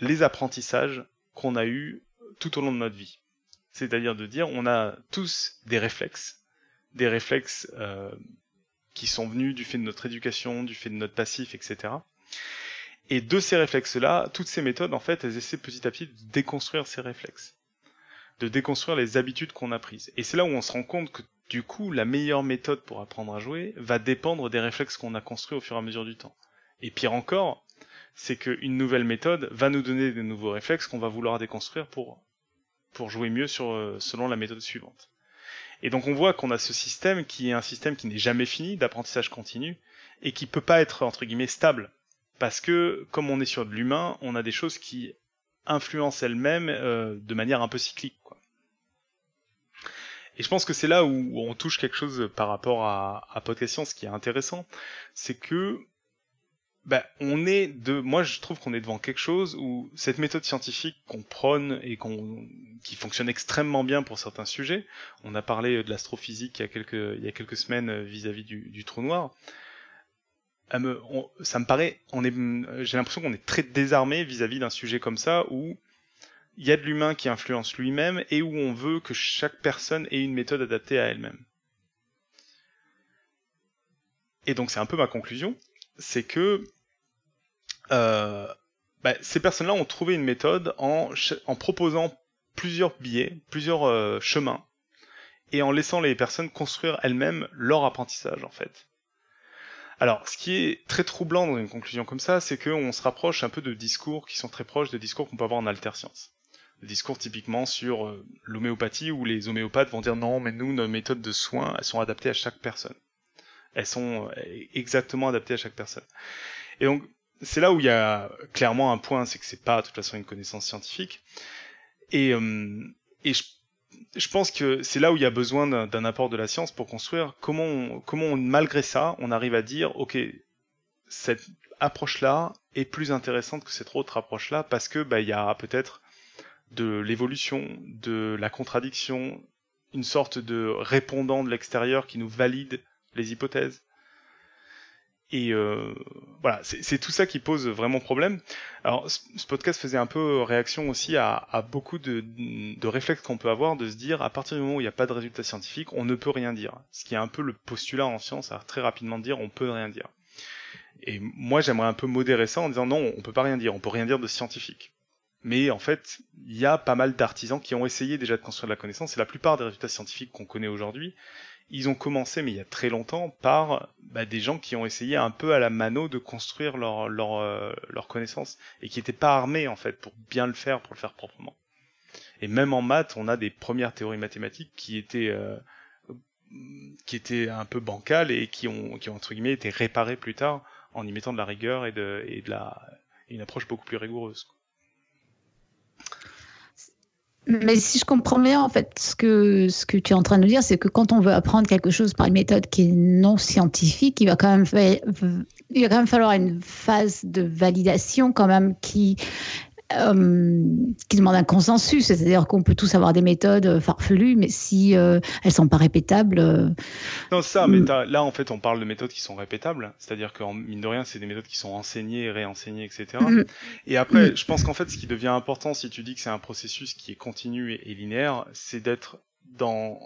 les apprentissages qu'on a eus tout au long de notre vie. C'est-à-dire de dire on a tous des réflexes, des réflexes euh, qui sont venus du fait de notre éducation, du fait de notre passif, etc. Et de ces réflexes-là, toutes ces méthodes, en fait, elles essaient petit à petit de déconstruire ces réflexes, de déconstruire les habitudes qu'on a prises. Et c'est là où on se rend compte que, du coup, la meilleure méthode pour apprendre à jouer va dépendre des réflexes qu'on a construits au fur et à mesure du temps. Et pire encore, c'est qu'une nouvelle méthode va nous donner de nouveaux réflexes qu'on va vouloir déconstruire pour, pour jouer mieux sur, euh, selon la méthode suivante. Et donc on voit qu'on a ce système qui est un système qui n'est jamais fini, d'apprentissage continu, et qui peut pas être entre guillemets stable. Parce que comme on est sur de l'humain, on a des choses qui influencent elles-mêmes euh, de manière un peu cyclique. Et je pense que c'est là où on touche quelque chose par rapport à, à Podcast Science qui est intéressant, c'est que bah, on est de, moi je trouve qu'on est devant quelque chose où cette méthode scientifique qu'on prône et qu'on, qui fonctionne extrêmement bien pour certains sujets, on a parlé de l'astrophysique il y a quelques, il y a quelques semaines vis-à-vis du, trou noir. Me, on, ça me paraît, on est, j'ai l'impression qu'on est très désarmé vis-à-vis d'un sujet comme ça où il y a de l'humain qui influence lui-même et où on veut que chaque personne ait une méthode adaptée à elle-même. Et donc c'est un peu ma conclusion, c'est que euh, bah, ces personnes-là ont trouvé une méthode en, proposant plusieurs billets, plusieurs euh, chemins, et en laissant les personnes construire elles-mêmes leur apprentissage en fait. Alors, ce qui est très troublant dans une conclusion comme ça, c'est qu'on se rapproche un peu de discours qui sont très proches de discours qu'on peut avoir en alterscience. Des discours typiquement sur euh, l'homéopathie où les homéopathes vont dire non, mais nous, nos méthodes de soins, elles sont adaptées à chaque personne. Elles sont euh, exactement adaptées à chaque personne. Et donc, c'est là où il y a clairement un point, c'est que c'est pas de toute façon une connaissance scientifique. Et, euh, et je, je, pense que c'est là où il y a besoin d'un apport de la science pour construire comment, comment malgré ça, on arrive à dire, ok, cette approche-là est plus intéressante que cette autre approche-là parce que bah, il y a peut-être de l'évolution, de la contradiction, une sorte de répondant de l'extérieur qui nous valide les hypothèses. Et euh, voilà, c'est tout ça qui pose vraiment problème. Alors, ce podcast faisait un peu réaction aussi à, beaucoup de, réflexes qu'on peut avoir de se dire, à partir du moment où il n'y a pas de résultat scientifique, on ne peut rien dire. Ce qui est un peu le postulat en science, à très rapidement dire, on peut rien dire. Et moi, j'aimerais un peu modérer ça en disant, non, on peut pas rien dire, on peut rien dire de scientifique. Mais en fait, il y a pas mal d'artisans qui ont essayé déjà de construire de la connaissance, et la plupart des résultats scientifiques qu'on connaît aujourd'hui, ils ont commencé, mais il y a très longtemps, par bah, des gens qui ont essayé un peu à la mano de construire leur, leur, euh, connaissance et qui n'étaient pas armés en fait pour bien le faire, pour le faire proprement. Et même en maths, on a des premières théories mathématiques qui étaient euh, qui étaient un peu bancales et qui ont, qui ont entre guillemets été réparées plus tard en y mettant de la rigueur et de, et de la une approche beaucoup plus rigoureuse. Mais si je comprends bien, en fait, ce que, ce que tu es en train de nous dire, c'est que quand on veut apprendre quelque chose par une méthode qui est non scientifique, il va quand même, il va quand même falloir une phase de validation quand même qui, euh, qui demande un consensus, c'est-à-dire qu'on peut tous avoir des méthodes farfelues, mais si euh, elles sont pas répétables. Euh, non, ça, mais là en fait on parle de méthodes qui sont répétables, c'est-à-dire qu'en mine de rien c'est des méthodes qui sont enseignées, réenseignées, etc. Mm. Et après, mm. je pense qu'en fait ce qui devient important si tu dis que c'est un processus qui est continu et, linéaire, c'est d'être dans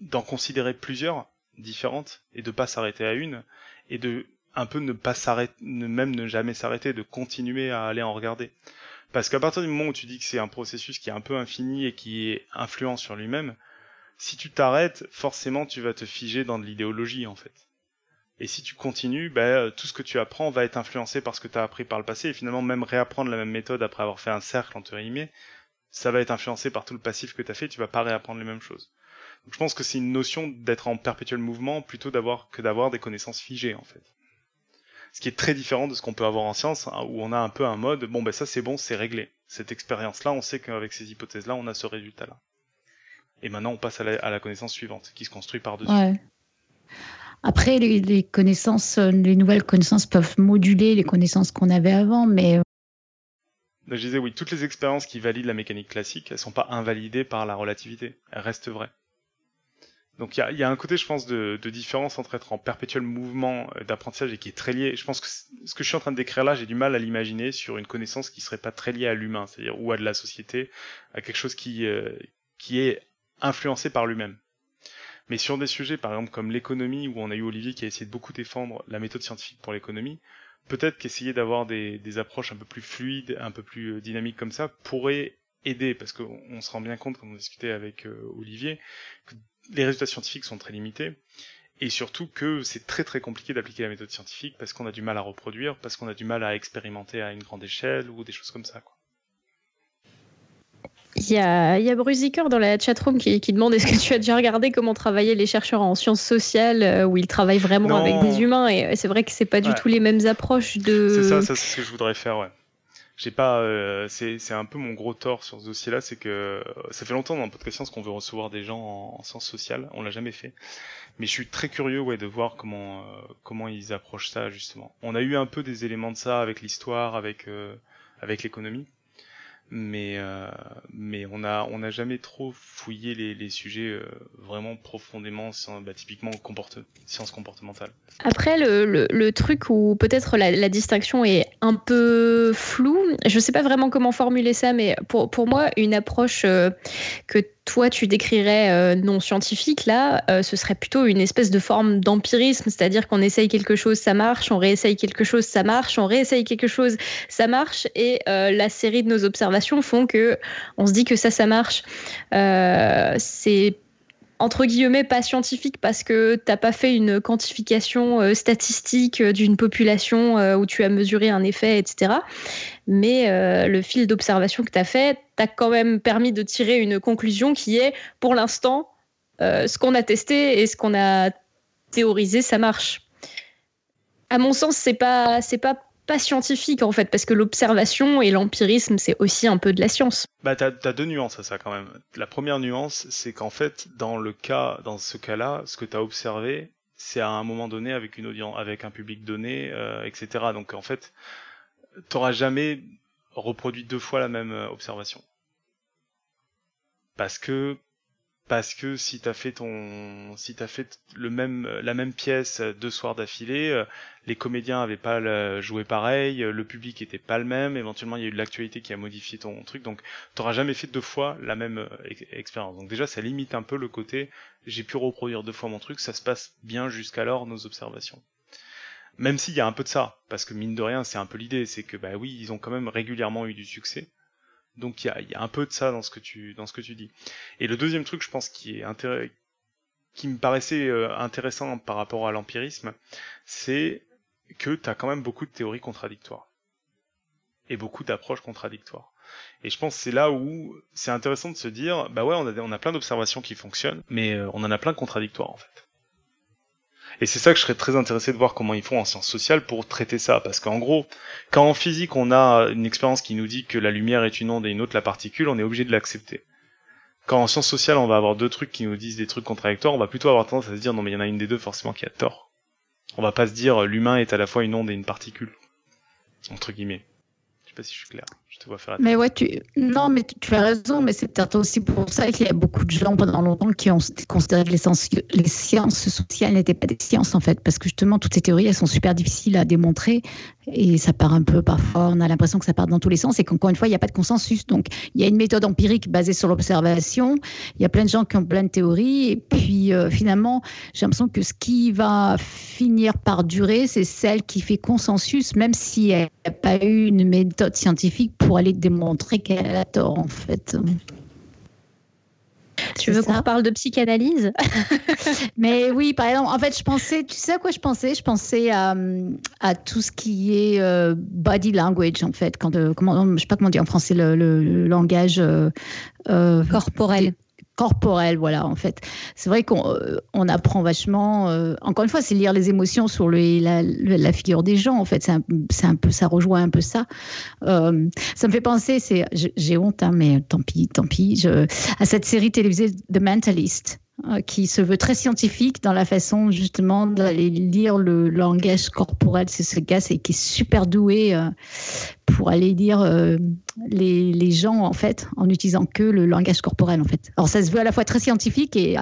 d'en considérer plusieurs différentes et de pas s'arrêter à une et de un peu ne pas s'arrêter, même ne jamais s'arrêter, de continuer à aller en regarder. Parce qu'à partir du moment où tu dis que c'est un processus qui est un peu infini et qui est influent sur lui-même, si tu t'arrêtes, forcément tu vas te figer dans de l'idéologie en fait. Et si tu continues, bah, tout ce que tu apprends va être influencé par ce que tu as appris par le passé, et finalement même réapprendre la même méthode après avoir fait un cercle entre guillemets, ça va être influencé par tout le passif que tu as fait, tu vas pas réapprendre les mêmes choses. Donc je pense que c'est une notion d'être en perpétuel mouvement plutôt d'avoir que d'avoir des connaissances figées en fait ce qui est très différent de ce qu'on peut avoir en science, hein, où on a un peu un mode, bon ben ça c'est bon, c'est réglé. Cette expérience-là, on sait qu'avec ces hypothèses-là, on a ce résultat-là. Et maintenant, on passe à la, connaissance suivante, qui se construit par-dessus. Après, les, connaissances, les nouvelles connaissances peuvent moduler les connaissances qu'on avait avant, mais... Euh, je disais oui, toutes les expériences qui valident la mécanique classique, elles sont pas invalidées par la relativité, elles restent vraies. Donc il y a, un côté, je pense, de, différence entre être en perpétuel mouvement euh, d'apprentissage et qui est très lié. Je pense que ce que je suis en train de décrire là, j'ai du mal à l'imaginer sur une connaissance qui serait pas très liée à l'humain, c'est-à-dire ou à de la société, à quelque chose qui euh, qui est influencé par lui-même. Mais sur des sujets, par exemple comme l'économie, où on a eu Olivier qui a essayé de beaucoup défendre la méthode scientifique pour l'économie, peut-être qu'essayer d'avoir des, des approches un peu plus fluides, un peu plus euh, dynamiques comme ça, pourrait aider, parce qu'on se rend bien compte, quand on discutait avec Olivier, que les résultats scientifiques sont très limités, et surtout que c'est très très compliqué d'appliquer la méthode scientifique parce qu'on a du mal à reproduire, parce qu'on a du mal à expérimenter à une grande échelle ou des choses comme ça. Quoi. Il y a, il y a dans la chatroom qui, qui demande est-ce que tu as déjà regardé comment travaillaient les chercheurs en sciences sociales euh, où ils travaillent vraiment avec des humains et c'est vrai que c'est pas du tout les mêmes approches de. C'est ça, ça c'est ce que je voudrais faire, ouais j'ai pas euh, c'est c'est un peu mon gros tort sur ce dossier là c'est que euh, ça fait longtemps dans le podcast science qu'on veut recevoir des gens en, sciences sociales. On l'a jamais fait. Mais je suis très curieux ouais de voir comment euh, comment ils approchent ça justement. On a eu un peu des éléments de ça avec l'histoire avec avec l'économie mais euh, mais on a on n'a jamais trop fouillé les, les sujets euh, vraiment profondément bah, typiquement comporte, sciences comportementales. Après le, le, le truc où peut-être la, la, distinction est un peu floue je sais pas vraiment comment formuler ça mais pour pour moi une approche euh, que toi tu décrirais euh, non scientifique, là, euh, ce serait plutôt une espèce de forme d'empirisme, c'est-à-dire qu'on essaye quelque chose, ça marche, on réessaye quelque chose, ça marche, on réessaye quelque chose, ça marche, et euh, la série de nos observations font que on se dit que ça, ça marche. c'est entre guillemets pas scientifique parce que t'as pas fait une quantification euh, statistique euh, d'une population euh, où tu as mesuré un effet, etc. Mais le fil d'observation que tu as fait t'a quand même permis de tirer une conclusion qui est, pour l'instant, ce qu'on a testé et ce qu'on a théorisé, ça marche. À mon sens, c'est pas c'est pas pas scientifique en fait, parce que l'observation et l'empirisme, c'est aussi un peu de la science. Bah, t'as as deux nuances à ça quand même. La première nuance, c'est qu'en fait, dans le cas, dans ce cas-là, ce que t'as observé, c'est à un moment donné avec une audience, avec un public donné, euh, etc. Donc en fait, t'auras jamais reproduit deux fois la même euh, observation. Parce que parce que si t'as fait ton si t'as fait le même la même pièce deux soirs d'affilée euh, les comédiens avaient pas joué pareil le public était pas le même éventuellement il y a eu de l'actualité qui a modifié ton truc donc t'auras jamais fait deux fois la même euh, expérience. Donc déjà ça limite un peu le côté j'ai pu reproduire deux fois mon truc ça se passe bien jusqu'alors nos observations. Même s'il y a un peu de ça parce que mine de rien c'est un peu l'idée c'est que bah oui ils ont quand même régulièrement eu du succès donc il y a, un peu de ça dans ce que tu dis. Et le deuxième truc, je pense, qui me paraissait euh, intéressant par rapport à l'empirisme, c'est que tu as quand même beaucoup de théories contradictoires et beaucoup d'approches contradictoires. Et je pense que c'est là où c'est intéressant de se dire, bah ouais, on a, on a plein d'observations qui fonctionnent, mais euh, on en a plein contradictoires en fait. Et c'est ça que je serais très intéressé de voir comment ils font en sciences sociales pour traiter ça. Parce qu'en gros, quand en physique on a une expérience qui nous dit que la lumière est une onde et une autre la particule, on est obligé de l'accepter. Quand en sciences sociales on va avoir deux trucs qui nous disent des trucs contradictoires, on va plutôt avoir tendance à se dire non mais il y en a une des deux forcément qui a tort. On va pas se dire l'humain est à la fois une onde et une particule. Entre guillemets. Je sais pas si je suis clair. Je te vois faire. Mais ouais, tu non, mais tu, as raison, mais c'est peut-être aussi pour ça qu'il y a beaucoup de gens pendant longtemps qui ont considéré que les, sciences, les sciences sociales n'étaient pas des sciences en fait, parce que justement toutes ces théories elles sont super difficiles à démontrer et ça part un peu parfois. On a l'impression que ça part dans tous les sens et qu'encore une fois il n'y a pas de consensus. Donc il y a une méthode empirique basée sur l'observation. Il y a plein de gens qui ont plein de théories et puis euh, finalement j'ai l'impression que ce qui va finir par durer, c'est celle qui fait consensus, même s'il n'y a pas eu une méthode scientifique pour aller démontrer qu'elle a tort, en fait. Tu veux qu'on parle de psychanalyse? <laughs> Mais oui, par exemple, en fait, je pensais, tu sais à quoi je pensais? Je pensais à, à, tout ce qui est euh, body language, en fait. Quand, euh, comment, je sais pas comment dire en français le, langage euh, corporel corporel, voilà, en fait. C'est vrai qu'on euh, on apprend vachement. Euh, encore une fois, c'est lire les émotions sur la, la, figure des gens, en fait. C'est un, un, peu, ça rejoint un peu ça. Euh, ça me fait penser, j'ai honte, hein, mais tant pis, tant pis, à cette série télévisée The Mentalist. Euh, qui se veut très scientifique dans la façon justement d'aller lire le langage corporel. C'est ce gars qui est super doué euh, pour aller lire euh, les, les, gens en fait en utilisant que le langage corporel en fait. Alors ça se veut à la fois très scientifique et,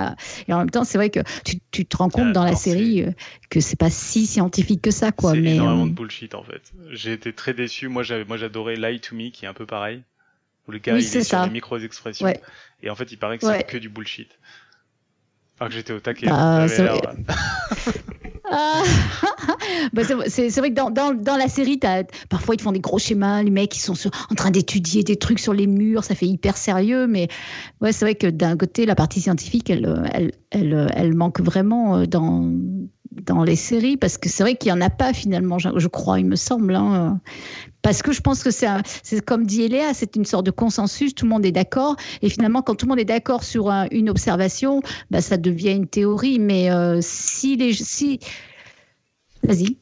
et en même temps c'est vrai que tu, tu, te rends compte dans la série que c'est pas si scientifique que ça quoi. C'est mais énormément de bullshit en fait. J'ai été très déçu. Moi j'avais moi j'adorais Lie to Me qui est un peu pareil où le gars il est, sur les micro expressions et en fait il paraît que c'est que du bullshit. Que j'étais au taquet. Bah, c'est vrai... <laughs> Ah. bah, c'est vrai que dans, dans, dans la série, as, parfois ils te font des gros schémas, les mecs ils sont en train d'étudier des trucs sur les murs, ça fait hyper sérieux, mais ouais, c'est vrai que d'un côté, la partie scientifique, elle, elle, elle, elle manque vraiment euh, dans, dans les séries, parce que c'est vrai qu'il n'y en a pas finalement, je, crois, il me semble. Hein. Parce que je pense que c'est comme dit Eléa, c'est une sorte de consensus, tout le monde est d'accord. Et finalement, quand tout le monde est d'accord sur une observation, bah, ça devient une théorie. Mais euh, si les. Si... Vas-y.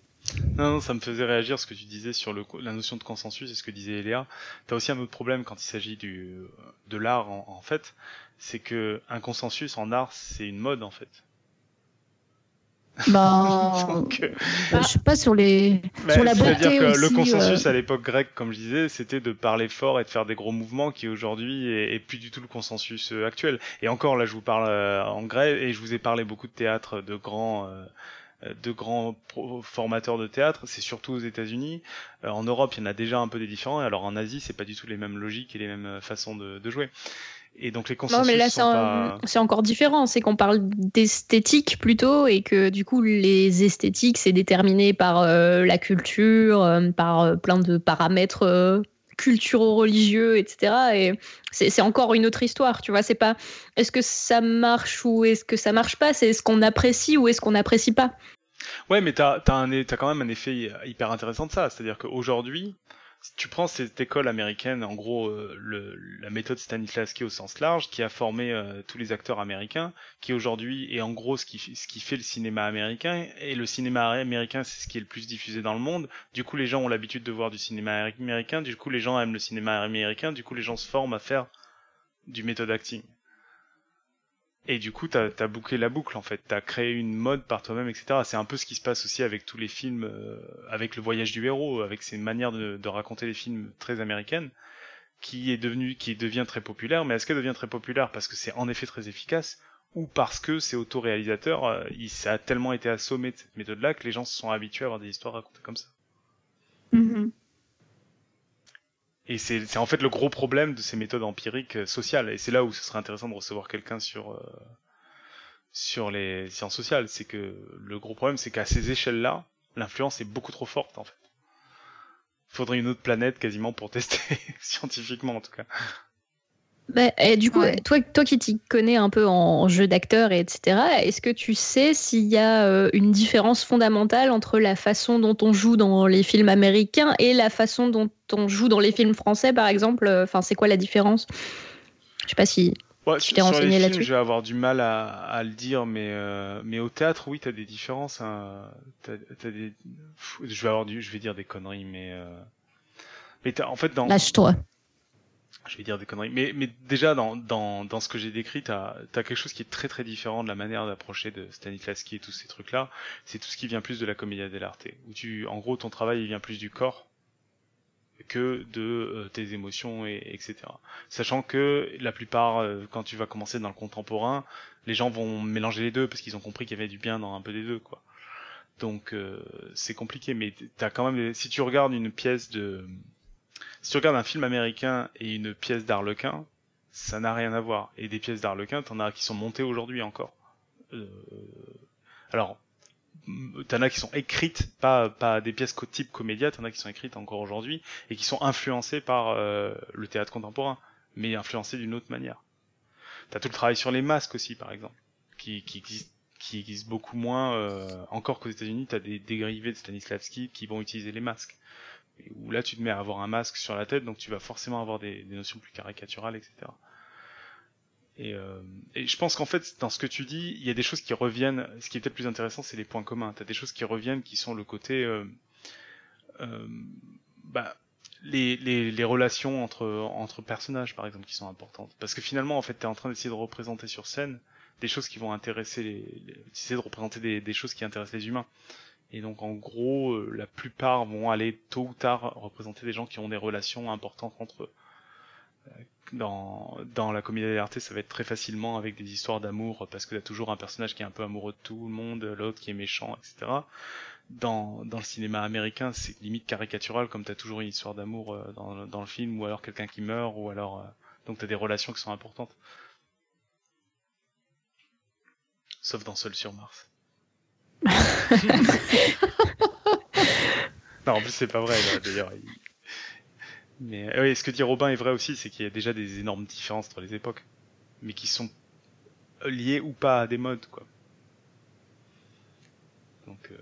Non, non, ça me faisait réagir ce que tu disais sur la notion de consensus et ce que disait Eléa. Tu as aussi un autre problème quand il s'agit de l'art, en, en fait, c'est que un consensus en art, c'est une mode, en fait. <laughs> Bah, euh, bah, je sais pas sur les bah, sur la beauté dire que le consensus euh. à l'époque grecque, comme je disais, c'était de parler fort et de faire des gros mouvements, qui aujourd'hui est, plus du tout le consensus euh, actuel. Et encore là, je vous parle en grec et je vous ai parlé beaucoup de théâtre, de grands de grands formateurs de théâtre, c'est surtout aux États-Unis. en Europe, il y en a déjà un peu des différents. Alors en Asie, c'est pas du tout les mêmes logiques et les mêmes façons de, de jouer. Et donc les consensus non, mais là, c'est encore différent. C'est qu'on parle d'esthétique plutôt et que du coup, les esthétiques, c'est déterminé par euh, la culture, euh, par euh, plein de paramètres culturo-religieux, etc. Et c'est encore une autre histoire, tu vois. C'est pas est-ce que ça marche ou est-ce que ça marche pas, c'est est-ce qu'on apprécie ou est-ce qu'on n'apprécie pas. Ouais, mais t'as as, as, quand même un effet hyper intéressant de ça. C'est-à-dire qu'aujourd'hui, tu prends cette école américaine, en gros euh, la méthode Stanislavski au sens large, qui a formé euh, tous les acteurs américains, qui aujourd'hui est en gros ce qui, ce qui fait le cinéma américain, et le cinéma américain c'est ce qui est le plus diffusé dans le monde, du coup les gens ont l'habitude de voir du cinéma américain, du coup les gens aiment le cinéma américain, du coup les gens se forment à faire du méthode acting. Et du coup, t'as as bouclé la boucle en fait. T'as créé une mode par toi-même, etc. C'est un peu ce qui se passe aussi avec tous les films, euh, avec le voyage du héros, avec ces manières de, raconter les films très américaines, qui est devenu, qui devient très populaire. Mais est-ce qu'elle devient très populaire parce que c'est en effet très efficace ou parce que c'est autoréalisateur euh, Ça a tellement été assommé de cette méthode-là que les gens se sont habitués à avoir des histoires racontées comme ça? Mm-hmm. Et c'est en fait le gros problème de ces méthodes empiriques euh, sociales. Et c'est là où ce serait intéressant de recevoir quelqu'un sur, euh, sur les sciences sociales. C'est que le gros problème, c'est qu'à ces échelles-là, l'influence est beaucoup trop forte en fait. Faudrait une autre planète quasiment pour <laughs> tester, scientifiquement en tout cas. Bah, et du coup, toi, toi qui t'y connais un peu en jeu d'acteur, etc., est-ce que tu sais s'il y a euh, une différence fondamentale entre la façon dont on joue dans les films américains et la façon dont on joue dans les films français, par exemple? Enfin, c'est quoi la différence? Je sais pas si. Ouais, Tu t'es renseigné là-dessus je vais avoir du mal à, à le dire, mais euh, mais au théâtre, oui, t'as des différences. Hein. Des, Pff, je vais avoir du, je vais dire des conneries, mais euh, mais t'as, en fait dans, Lâche-toi. Je vais dire des conneries, mais mais déjà dans dans dans ce que j'ai décrit, t'as t'as quelque chose qui est très très différent de la manière d'approcher de Stanislavski et tous ces trucs-là. C'est tout ce qui vient plus de la commedia dell'arte, où tu, en gros, ton travail il vient plus du corps que de euh, tes émotions et etc. Sachant que la plupart, euh, quand tu vas commencer dans le contemporain, les gens vont mélanger les deux parce qu'ils ont compris qu'il y avait du bien dans un peu des deux, quoi. Donc euh, c'est compliqué, mais t'as quand même, si tu regardes une pièce de, si tu regardes un film américain et une pièce d'Arlequin, ça n'a rien à voir. Et des pièces d'Arlequin, t'en as qui sont montées aujourd'hui encore. Euh, alors, mm, t'en as qui sont écrites, pas des pièces type comédia, t'en as qui sont écrites encore aujourd'hui et qui sont influencées par euh, le théâtre contemporain, mais influencées d'une autre manière. T'as tout le travail sur les masques aussi, par exemple, qui qui existe qui existe beaucoup moins euh, encore qu'aux États-Unis. T'as des dérivés de Stanislavski qui vont utiliser les masques. Où là, tu te mets à avoir un masque sur la tête, donc tu vas forcément avoir des, notions plus caricaturales, etc. Et, euh, et je pense qu'en fait, dans ce que tu dis, il y a des choses qui reviennent. Ce qui est peut-être plus intéressant, c'est les points communs. T'as des choses qui reviennent, qui sont le côté, euh, euh, bah, les, relations entre entre personnages, par exemple, qui sont importantes. Parce que finalement, en fait, t'es en train d'essayer de représenter sur scène des choses qui vont intéresser les, les essayer de représenter des choses qui intéressent les humains. Et donc, en gros, euh, la plupart vont aller tôt ou tard représenter des gens qui ont des relations importantes entre eux dans, dans la comédie dell'arte, ça va être très facilement avec des histoires d'amour, parce que t'as toujours un personnage qui est un peu amoureux de tout le monde, l'autre qui est méchant, etc. Dans, dans le cinéma américain, c'est limite caricatural, comme t'as toujours une histoire d'amour euh, dans, dans le film, ou alors quelqu'un qui meurt, ou alors... euh, donc t'as des relations qui sont importantes. Sauf dans Seul sur Mars. <laughs> non, en plus c'est pas vrai, d'ailleurs. il- Mais euh, oui, ce que dit Robin est vrai aussi, c'est qu'il y a déjà des énormes différences entre les époques, mais qui sont liées ou pas à des modes, quoi. Donc, euh...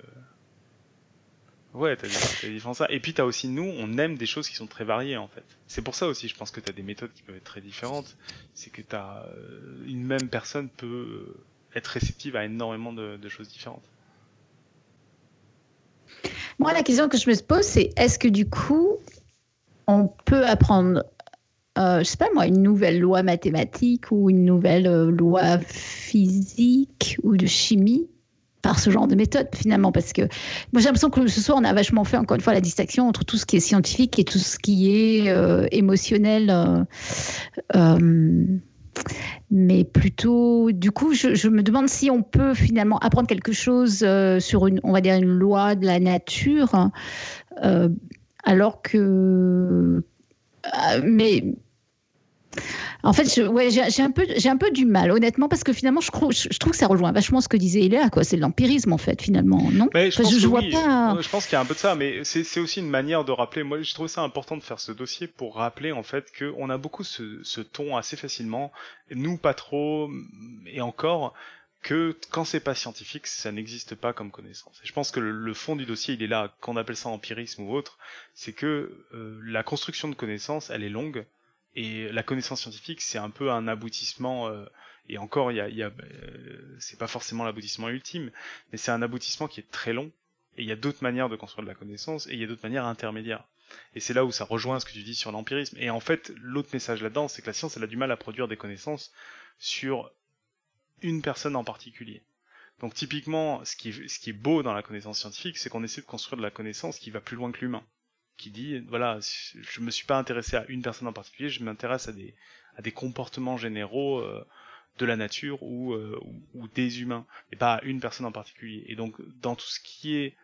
ouais, t'as des, des différences. Et puis t'as aussi nous, on aime des choses qui sont très variées en fait. C'est pour ça aussi, je pense que t'as des méthodes qui peuvent être très différentes. C'est que t'as euh, une même personne peut être réceptive à énormément de choses différentes. Moi, la question que je me pose, c'est est-ce que du coup, on peut apprendre, euh, je sais pas moi, une nouvelle loi mathématique ou une nouvelle euh, loi physique ou de chimie par ce genre de méthode finalement? Parce que moi j'ai l'impression que ce soir on a vachement fait encore une fois la distinction entre tout ce qui est scientifique et tout ce qui est euh, émotionnel euh, mais plutôt du coup je, me demande si on peut finalement apprendre quelque chose euh, sur une on va dire une loi de la nature euh, alors que euh, mais en fait, ouais, j'ai un peu, j'ai un peu du mal, honnêtement, parce que finalement, je, crois- je, je trouve que ça rejoint vachement ce que disait Eléa, quoi. C'est de l'empirisme, en fait, finalement, non? Je pense je vois oui. pas- Ouais, Je pense qu'il y a un peu de ça, mais c'est aussi une manière de rappeler. Moi, je trouve ça important de faire ce dossier pour rappeler en fait que on a beaucoup ce, ce ton assez facilement. Nous, pas trop, et encore que quand c'est pas scientifique, ça n'existe pas comme connaissance. Et je pense que le, le fond du dossier, il est là, qu'on appelle ça empirisme ou autre, c'est que euh, la construction de connaissances, elle est longue, et la connaissance scientifique, c'est un peu un aboutissement. euh, et encore, il y a, y a euh, c'est pas forcément l'aboutissement ultime, mais c'est un aboutissement qui est très long. Et il y a d'autres manières de construire de la connaissance, et il y a d'autres manières intermédiaires. Et c'est là où ça rejoint ce que tu dis sur l'empirisme. Et en fait, l'autre message là-dedans, c'est que la science, elle a du mal à produire des connaissances sur une personne en particulier. Donc typiquement, ce qui est, ce qui est beau dans la connaissance scientifique, c'est qu'on essaie de construire de la connaissance qui va plus loin que l'humain. Qui dit, voilà, je me suis pas intéressé à une personne en particulier, je m'intéresse à des, à des comportements généraux euh, de la nature ou, euh, ou, des humains, et pas à une personne en particulier. Et donc, dans tout ce qui est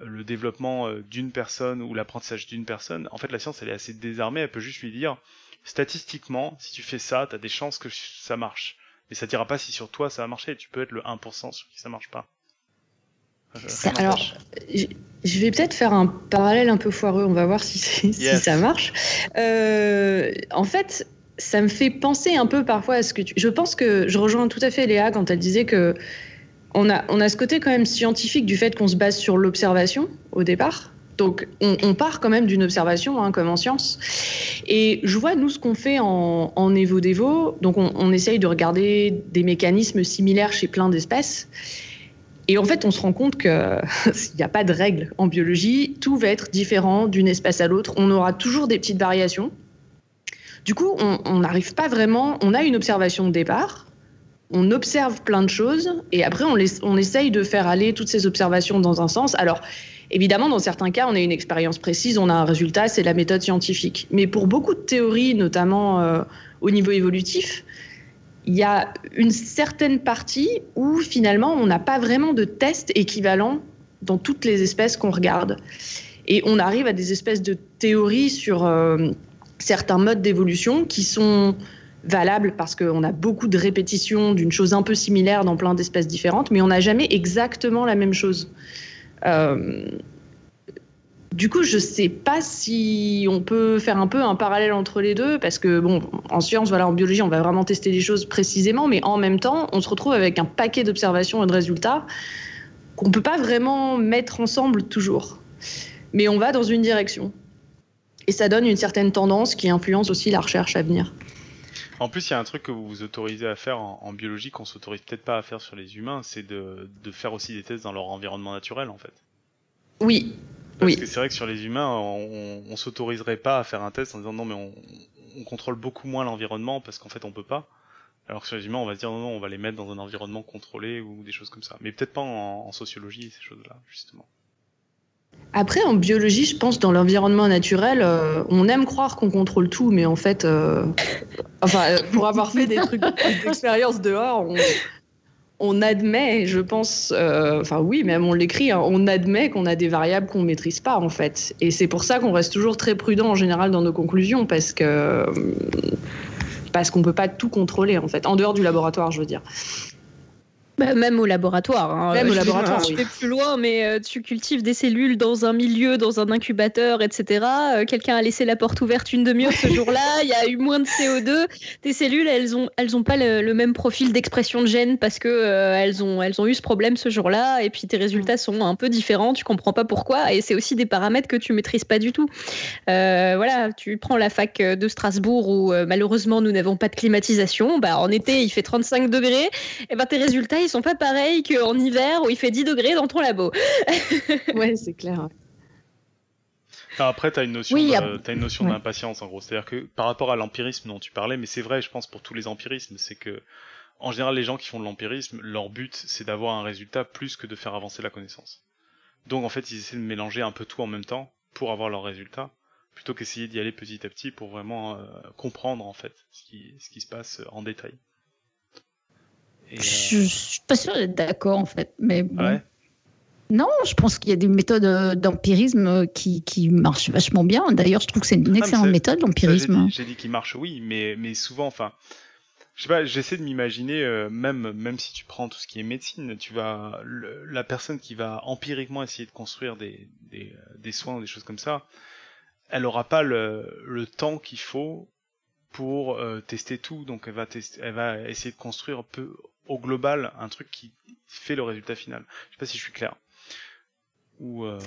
euh, le développement d'une personne ou l'apprentissage d'une personne, en fait, la science, elle est assez désarmée, elle peut juste lui dire, statistiquement, si tu fais ça, t'as des chances que ça marche. Mais ça dira pas si sur toi ça va marcher, tu peux être le 1% sur qui ça marche pas. Ça- alors. Je vais peut-être faire un parallèle un peu foireux, on va voir si, ça marche. Euh, en fait, ça me fait penser un peu parfois à ce que tu... Je pense que je rejoins tout à fait Léa quand elle disait que on a, on a ce côté quand même scientifique du fait qu'on se base sur l'observation au départ. Donc, on, part quand même d'une observation, hein, comme en science. Et je vois, nous, ce qu'on fait en, en Evo-Devo. Donc, on, on, essaye de regarder des mécanismes similaires chez plein d'espèces. Et en fait, on se rend compte qu'il <laughs> n'y a pas de règle en biologie. Tout va être différent d'une espèce à l'autre. On aura toujours des petites variations. Du coup, on n'arrive pas vraiment. On a une observation de départ. On observe plein de choses. Et après, on, on essaye de faire aller toutes ces observations dans un sens. Alors, Évidemment, dans certains cas, on a une expérience précise, on a un résultat, c'est la méthode scientifique. Mais pour beaucoup de théories, notamment euh, au niveau évolutif, il y a une certaine partie où finalement on n'a pas vraiment de test équivalent dans toutes les espèces qu'on regarde. Et on arrive à des espèces de théories sur euh, certains modes d'évolution qui sont valables parce qu'on a beaucoup de répétitions d'une chose un peu similaire dans plein d'espèces différentes, mais on n'a jamais exactement la même chose. Euh, du coup, je ne sais pas si on peut faire un peu un parallèle entre les deux, parce que, bon, en science, voilà, en biologie, on va vraiment tester les choses précisément, mais en même temps, on se retrouve avec un paquet d'observations et de résultats qu'on ne peut pas vraiment mettre ensemble toujours. Mais on va dans une direction. Et ça donne une certaine tendance qui influence aussi la recherche à venir. En plus, il y a un truc que vous vous autorisez à faire en, biologie qu'on s'autorise peut-être pas à faire sur les humains, c'est de, faire aussi des tests dans leur environnement naturel, en fait. Oui. Parce oui. que c'est vrai que sur les humains, on, on s'autoriserait pas à faire un test en disant non, mais on, contrôle beaucoup moins l'environnement parce qu'en fait on peut pas. Alors que sur les humains, on va se dire non, non, on va les mettre dans un environnement contrôlé ou des choses comme ça. Mais peut-être pas en, en sociologie, ces choses-là, justement. Après, en biologie, je pense dans l'environnement naturel, euh, on aime croire qu'on contrôle tout, mais en fait, euh, enfin, euh, pour avoir fait des trucs, des <laughs> expériences dehors, on, admet, je pense, enfin oui, même on l'écrit, hein, on admet qu'on a des variables qu'on maîtrise pas en fait, et c'est pour ça qu'on reste toujours très prudent en général dans nos conclusions, parce que parce qu'on peut pas tout contrôler en fait, en dehors du laboratoire, je veux dire. Bah, même au laboratoire. Hein. Même au laboratoire. Tu vais plus loin, mais euh, tu cultives des cellules dans un milieu, dans un incubateur, etc. Euh, quelqu'un a laissé la porte ouverte une demi-heure ce <laughs> jour-là. Il y a eu moins de CO2. Tes cellules, elles ont, elles ont pas le, même profil d'expression de gènes parce que euh, elles ont, elles ont eu ce problème ce jour-là. Et puis tes résultats sont un peu différents. Tu comprends pas pourquoi. Et c'est aussi des paramètres que tu maîtrises pas du tout. voilà, tu prends la fac de Strasbourg où malheureusement nous n'avons pas de climatisation. Bah, en été, il fait 35 degrés. Et ben tes résultats ils sont pas pareils qu'en hiver où il fait 10 degrés dans ton labo. <laughs> ouais, c'est clair. après, tu as une notion d'impatience en gros. C'est-à-dire que par rapport à l'empirisme dont tu parlais, mais c'est vrai, je pense, pour tous les empirismes, c'est que en général, les gens qui font de l'empirisme, leur but, c'est d'avoir un résultat plus que de faire avancer la connaissance. Donc en fait, ils essaient de mélanger un peu tout en même temps pour avoir leur résultat, plutôt qu'essayer d'y aller petit à petit pour vraiment euh, comprendre en fait ce qui, ce qui se passe en détail. Euh, je, ne suis pas sûre d'être d'accord en fait, mais Non, je pense qu'il y a des méthodes euh, d'empirisme euh, qui, qui, marchent vachement bien. D'ailleurs, je trouve que c'est une excellente méthode, l'empirisme. J'ai dit, qu'il marche, oui, mais, mais souvent, enfin, je sais pas, j'essaie de m'imaginer, même, même si tu prends tout ce qui est médecine, tu vas, la personne qui va empiriquement essayer de construire des, des, des soins ou des choses comme ça, elle aura pas le, le temps qu'il faut pour tester tout, donc elle va, tester, elle va essayer de construire peu, au global un truc qui fait le résultat final. Je sais pas si je suis clair. Ou euh,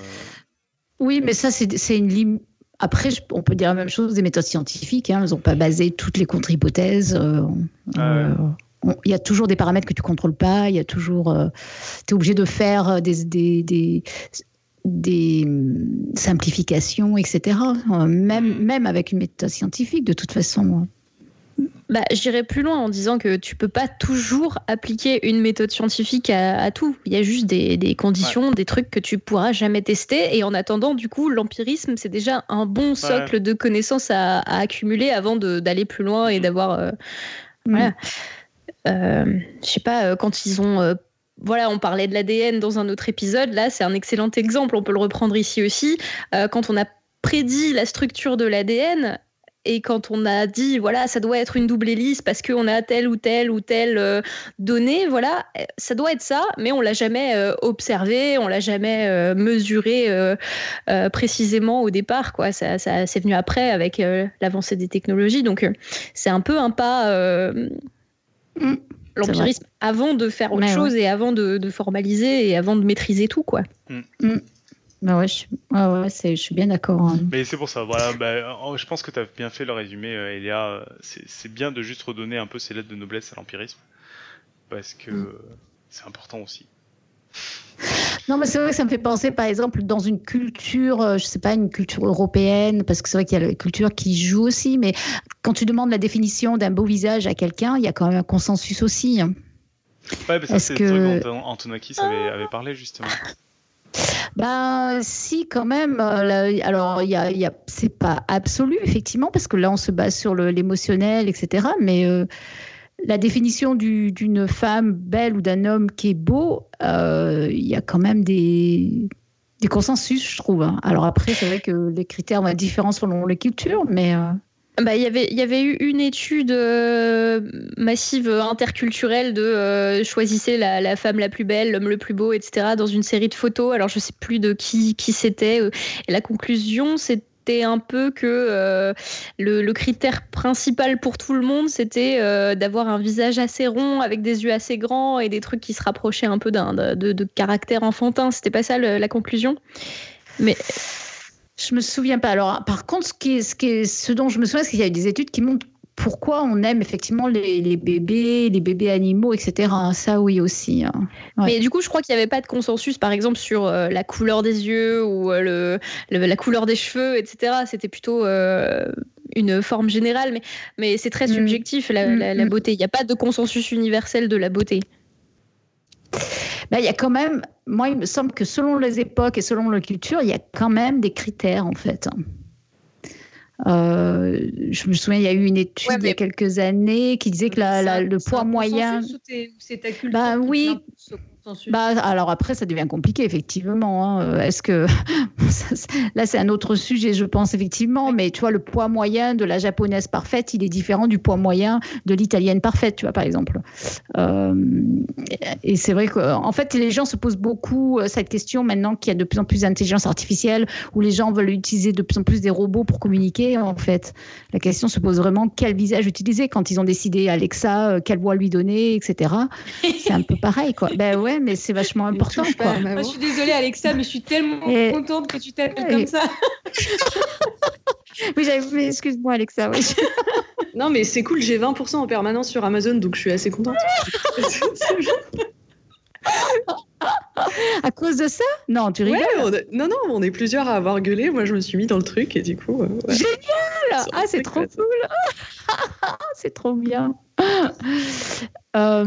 Oui, mais ça, c'est une limite. Après, on peut dire la même chose des méthodes scientifiques. Hein. Elles n'ont pas basé toutes les contre-hypothèses. Euh, ah euh, il y a toujours des paramètres que tu contrôles pas. Il y a toujours. tu es obligé de faire des, des, des, des hum, simplifications, etc. Même, hmm. même avec une méthode scientifique, de toute façon. Bah, J'irai plus loin en disant que tu peux pas toujours appliquer une méthode scientifique à, tout. Il y a juste des, des conditions, des trucs que tu pourras jamais tester. Et en attendant, du coup, l'empirisme, c'est déjà un bon socle de connaissances à, à accumuler avant d'aller plus loin et mm. d'avoir. Euh, mm. Voilà. Euh, je sais pas, euh, quand ils ont. Euh, voilà, on parlait de l'ADN dans un autre épisode. Là, c'est un excellent exemple. On peut le reprendre ici aussi. quand on a prédit la structure de l'ADN, et quand on a dit, voilà, ça doit être une double hélice parce qu'on a telle ou telle ou telle euh, donnée, voilà, ça doit être ça, mais on l'a jamais euh, observé, on l'a jamais euh, mesuré précisément au départ, quoi. Ça, ça c'est venu après avec l'avancée des technologies, donc c'est un peu un pas. Mm. L'empirisme avant de faire autre chose et avant de, formaliser et avant de maîtriser tout, quoi. Mm. Mm. Bah ouais, je, suis- ouais, je suis bien d'accord. hein. Mais c'est pour ça, voilà, bah, je pense que tu as bien fait le résumé, euh, Elia. C'est bien de juste redonner un peu ces lettres de noblesse à l'empirisme, parce que Mm. c'est important aussi. Non, mais c'est vrai que ça me fait penser, par exemple, dans une culture, euh, je sais pas, une culture européenne, parce que c'est vrai qu'il y a la culture qui joue aussi, mais quand tu demandes la définition d'un beau visage à quelqu'un, il y a quand même un consensus aussi. hein. Ouais, bah, ça, c'est que- le truc dont Antonakis avait, avait parlé justement. Ben, si, quand même. euh, alors, y y a, c'est pas absolu, effectivement, parce que là, on se base sur l'émotionnel, etc. Mais euh, la définition du- d'une femme belle ou d'un homme qui est beau, euh, il y a quand même des, consensus, je trouve. hein. Alors après, c'est vrai que les critères vont être différents selon les cultures, mais Bah, il y avait- eu une étude euh, massive interculturelle de euh, choisissez la, femme la plus belle, l'homme le plus beau, etc. dans une série de photos. Alors je sais plus de qui, qui c'était. euh, Et la conclusion, c'était un peu que le, critère principal pour tout le monde, c'était d'avoir un visage assez rond, avec des yeux assez grands et des trucs qui se rapprochaient un peu d'un de, caractère enfantin. C'était pas ça la conclusion? Mais je me souviens pas. Alors, par contre, ce, qui est, ce, qui est- ce dont je me souviens, c'est qu'il y a eu des études qui montrent pourquoi on aime effectivement les, les bébés, les bébés animaux, etc. Ça, oui, aussi. hein. Ouais. Mais du coup, je crois qu'il n'y avait pas de consensus, par exemple, sur euh, la couleur des yeux ou euh, le, le- la couleur des cheveux, etc. C'était plutôt euh, une forme générale, mais, mais c'est très Mm. subjectif, la, Mm, la- la mm. beauté. Il n'y a pas de consensus universel de la beauté. Ben, il y a quand même, moi, il me semble que selon les époques et selon la culture, il y a quand même des critères, en fait. Euh, je me souviens, il y a eu une étude Ouais, il y a quelques années qui disait que la- la- le poids moyen. ou t'es- ta culture. Bah oui. Consensus? Bah, alors après, ça devient compliqué, effectivement. hein. Est-ce que. <laughs> Là, c'est un autre sujet, je pense, effectivement. Mais tu vois, le poids moyen de la japonaise parfaite, il est différent du poids moyen de l'italienne parfaite, tu vois, par exemple. Euh, et c'est vrai qu'en fait, les gens se posent beaucoup euh, cette question maintenant qu'il y a de plus en plus d'intelligence artificielle, où les gens veulent utiliser de plus en plus des robots pour communiquer, en fait. La question se pose vraiment quel visage utiliser quand ils ont décidé Alexa, euh, quelle voix lui donner, etc. C'est un peu pareil, quoi. Ben ouais, mais c'est vachement important, pas quoi. Moi, je suis désolée, Alexa, mais je suis tellement Et- contente que tu t'appelles et- comme ça. Oui, j'avais mais excuse-moi, Alexa. Oui. <laughs> Non, mais c'est cool, j'ai 20% en permanence sur Amazon, donc je suis assez contente. <laughs> À cause de ça? Non, tu rigoles? Ouais, Non, non, on est plusieurs à avoir gueulé. Moi, je me suis mis dans le truc et du coup. euh, ouais. Génial Ah, c'est trop cool <laughs> C'est trop bien Euh,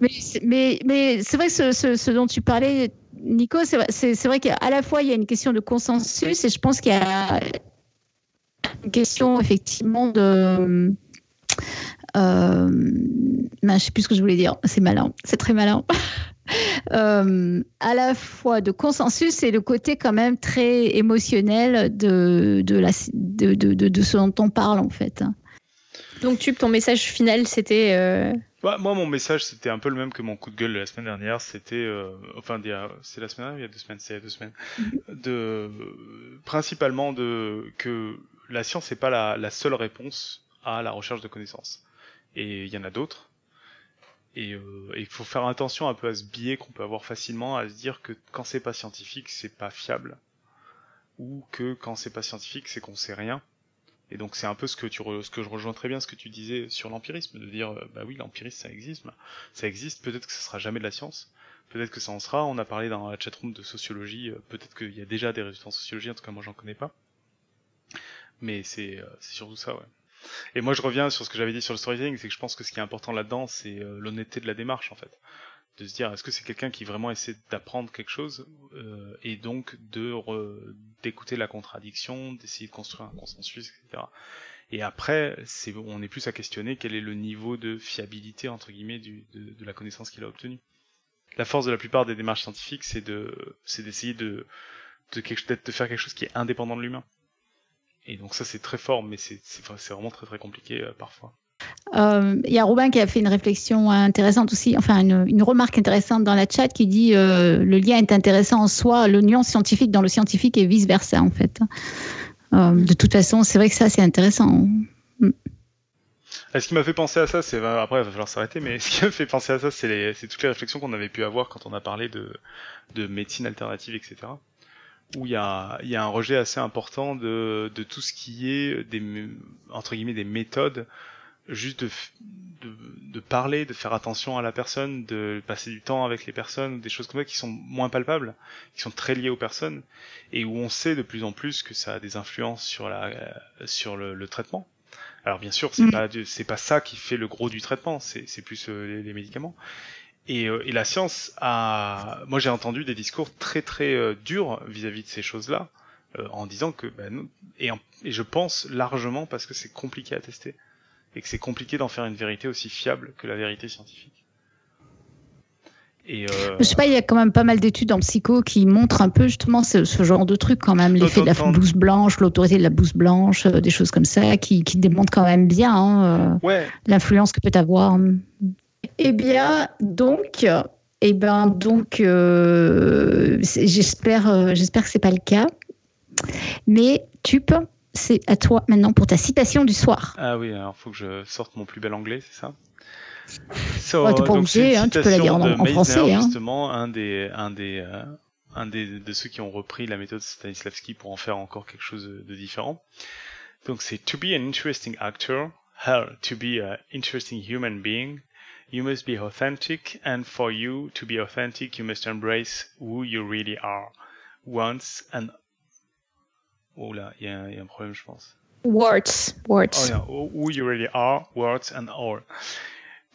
mais c'est- mais, mais c'est vrai que ce, ce- ce dont tu parlais, Nico, c'est vrai- qu'à la fois, il y a une question de consensus et je pense qu'il y a une question, effectivement, de... Euh, ben, je ne sais plus ce que je voulais dire. C'est malin. C'est très malin. <laughs> Euh, à la fois de consensus et le côté quand même très émotionnel de, de, la, de, de, de, de ce dont on parle en fait. Donc, Tube, ton message final, c'était. euh, Bah, moi, mon message, c'était un peu le même que mon coup de gueule de la semaine dernière. C'était, euh, enfin, c'est la semaine dernière, ou il y a deux semaines, c'est il y a deux semaines. De, principalement de que la science n'est pas la, la seule réponse à la recherche de connaissances. Et il y en a d'autres. Et euh, il faut faire attention un peu à ce biais qu'on peut avoir facilement à se dire que quand c'est pas scientifique, c'est pas fiable, ou que quand c'est pas scientifique, c'est qu'on sait rien. Et donc c'est un peu ce que tu re- ce que je rejoins très bien ce que tu disais sur l'empirisme, de dire euh, bah oui l'empirisme ça existe, ça existe, peut-être que ça sera jamais de la science, peut-être que ça en sera. On a parlé dans la chatroom de sociologie, euh, peut-être qu'il y a déjà des résultats en sociologie, en tout cas moi j'en connais pas. Mais c'est euh, c'est surtout ça, ouais. Et moi je reviens sur ce que j'avais dit sur le storytelling, c'est que je pense que ce qui est important là-dedans, c'est euh, l'honnêteté de la démarche en fait. De se dire est-ce que c'est quelqu'un qui vraiment essaie d'apprendre quelque chose euh, et donc de d'écouter la contradiction, d'essayer de construire un consensus, etc. Et après, c'est on est plus à questionner quel est le niveau de fiabilité entre guillemets de, la connaissance qu'il a obtenue. La force de la plupart des démarches scientifiques, c'est de c'est d'essayer de de, quelque, de faire quelque chose qui est indépendant de l'humain. Et donc ça c'est très fort, mais c'est c'est vra- c'est vraiment très très compliqué euh, parfois. Euh, Il y a Robin qui a fait une réflexion intéressante aussi, enfin une, une remarque intéressante dans la chat qui dit euh, le lien est intéressant en soi, nuance scientifique dans le scientifique et vice versa en fait. Euh, de toute façon, c'est vrai que ça c'est intéressant. Et ce qui m'a fait penser à ça, c'est après il va falloir s'arrêter, mais <laughs> ce qui m'a fait penser à ça, c'est les, toutes les réflexions qu'on avait pu avoir quand on a parlé de, de médecine alternative, etc. où il y a, il y a un rejet assez important de, de tout ce qui est des entre guillemets des méthodes juste de, de, de, parler, de faire attention à la personne, de passer du temps avec les personnes, des choses comme ça qui sont moins palpables, qui sont très liées aux personnes, et où on sait de plus en plus que ça a des influences sur la sur le, le traitement. Alors bien sûr, c'est Mm. pas c'est pas ça qui fait le gros du traitement, c'est c'est plus euh, les, les médicaments. Et, euh, et la science a, moi j'ai entendu des discours très très euh, durs vis-à-vis de ces choses-là, euh, en disant que, ben, et, en- et je pense largement parce que c'est compliqué à tester et que c'est compliqué d'en faire une vérité aussi fiable que la vérité scientifique. Et euh, Je sais pas, il y a quand même pas mal d'études en psycho qui montrent un peu justement ce, ce genre de truc quand même, l'effet de la blouse blanche, l'autorité de la blouse blanche, euh, des choses comme ça qui, qui démontrent quand même bien hein, euh, ouais, l'influence que peut avoir. Eh bien, donc, eh ben, donc, euh, j'espère, euh, j'espère que c'est pas le cas. Mais Tup, c'est à toi maintenant pour ta citation du soir. ah oui, alors faut que je sorte mon plus bel anglais, c'est ça? So, Ouais, pas donc, obligé, une hein, tu peux la dire en- Meisner, français, hein. justement, un des, un des, euh, un des, de ceux qui ont repris la méthode Stanislavski pour en faire encore quelque chose de, de différent. Donc c'est to be an interesting actor, hell, to be an interesting human being, you must be authentic, and for you to be authentic, you must embrace who you really are, once and Oh là, il y, a y a un problème, je pense. Words. Words. Oh yeah, who who you really are, words and all.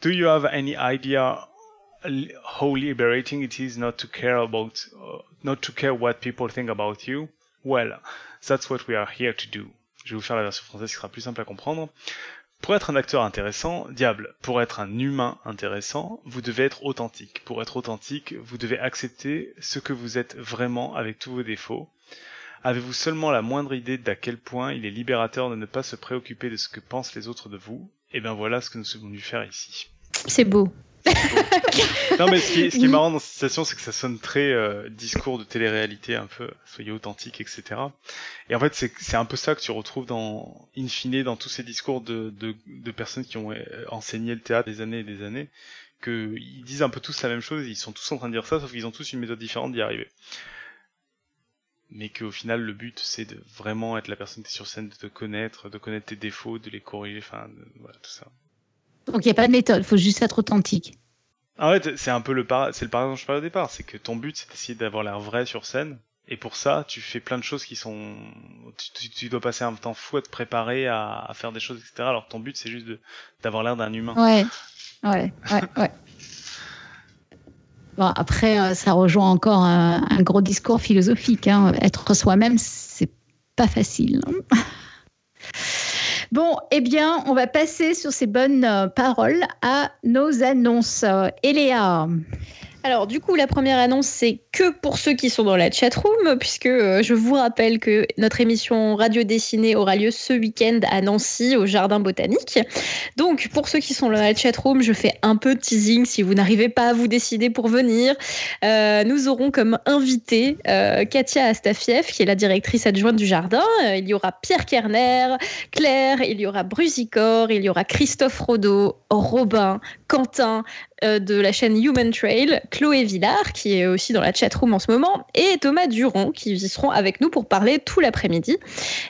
Do you have any idea how liberating it is not to care about, uh, not to care what people think about you? Well, that's what we are here to do. Je vais vous faire la version française qui sera plus simple à comprendre. Pour être un acteur intéressant, diable, pour être un humain intéressant, vous devez être authentique. Pour être authentique, vous devez accepter ce que vous êtes vraiment avec tous vos défauts. Avez-vous seulement la moindre idée d'à quel point il est libérateur de ne pas se préoccuper de ce que pensent les autres de vous? Eh bien voilà ce que nous sommes venus faire ici. C'est beau. <laughs> Non mais ce qui est, ce qui est Oui. marrant dans cette citation, c'est que ça sonne très euh, discours de télé-réalité, un peu, soyez authentique, etc. Et en fait, c'est c'est un peu ça que tu retrouves dans, in fine, dans tous ces discours de, de, de personnes qui ont euh, enseigné le théâtre des années et des années, que ils disent un peu tous la même chose, ils sont tous en train de dire ça, sauf qu'ils ont tous une méthode différente d'y arriver. Mais qu'au final, le but, c'est de vraiment être la personne qui est sur scène, de te connaître, de connaître tes défauts, de les corriger, enfin, voilà, tout ça. Donc il n'y a pas de méthode, il faut juste être authentique. En fait, c'est un peu le par... c'est le paradoxe dont je parlais au départ, c'est que ton but c'est d'essayer d'avoir l'air vrai sur scène, et pour ça, tu fais plein de choses qui sont, tu, tu- tu dois passer un temps fou à te préparer à, à faire des choses, etc. Alors que ton but c'est juste de d'avoir l'air d'un humain. Ouais, ouais, ouais, ouais. Bon, après, euh, ça rejoint encore un, un gros discours philosophique. hein. Être soi-même, c'est pas facile. Bon, eh bien, on va passer sur ces bonnes euh, paroles à nos annonces. Euh, Eléa, Alors, du coup, la première annonce, c'est que pour ceux qui sont dans la chatroom, puisque euh, je vous rappelle que notre émission Radio Dessinée aura lieu ce week-end à Nancy, au Jardin Botanique. Donc, pour ceux qui sont dans la chatroom, je fais un peu de teasing si vous n'arrivez pas à vous décider pour venir. Euh, nous aurons comme invité euh, Katia Astafiev, qui est la directrice adjointe du jardin. Il y aura Pierre Kerner, Claire, il y aura Brusicor, il y aura Christophe Rodeau, Robin, Quentin, de la chaîne Human Trail, Chloé Villard, qui est aussi dans la chatroom en ce moment, et Thomas Durand, qui seront avec nous pour parler tout l'après-midi.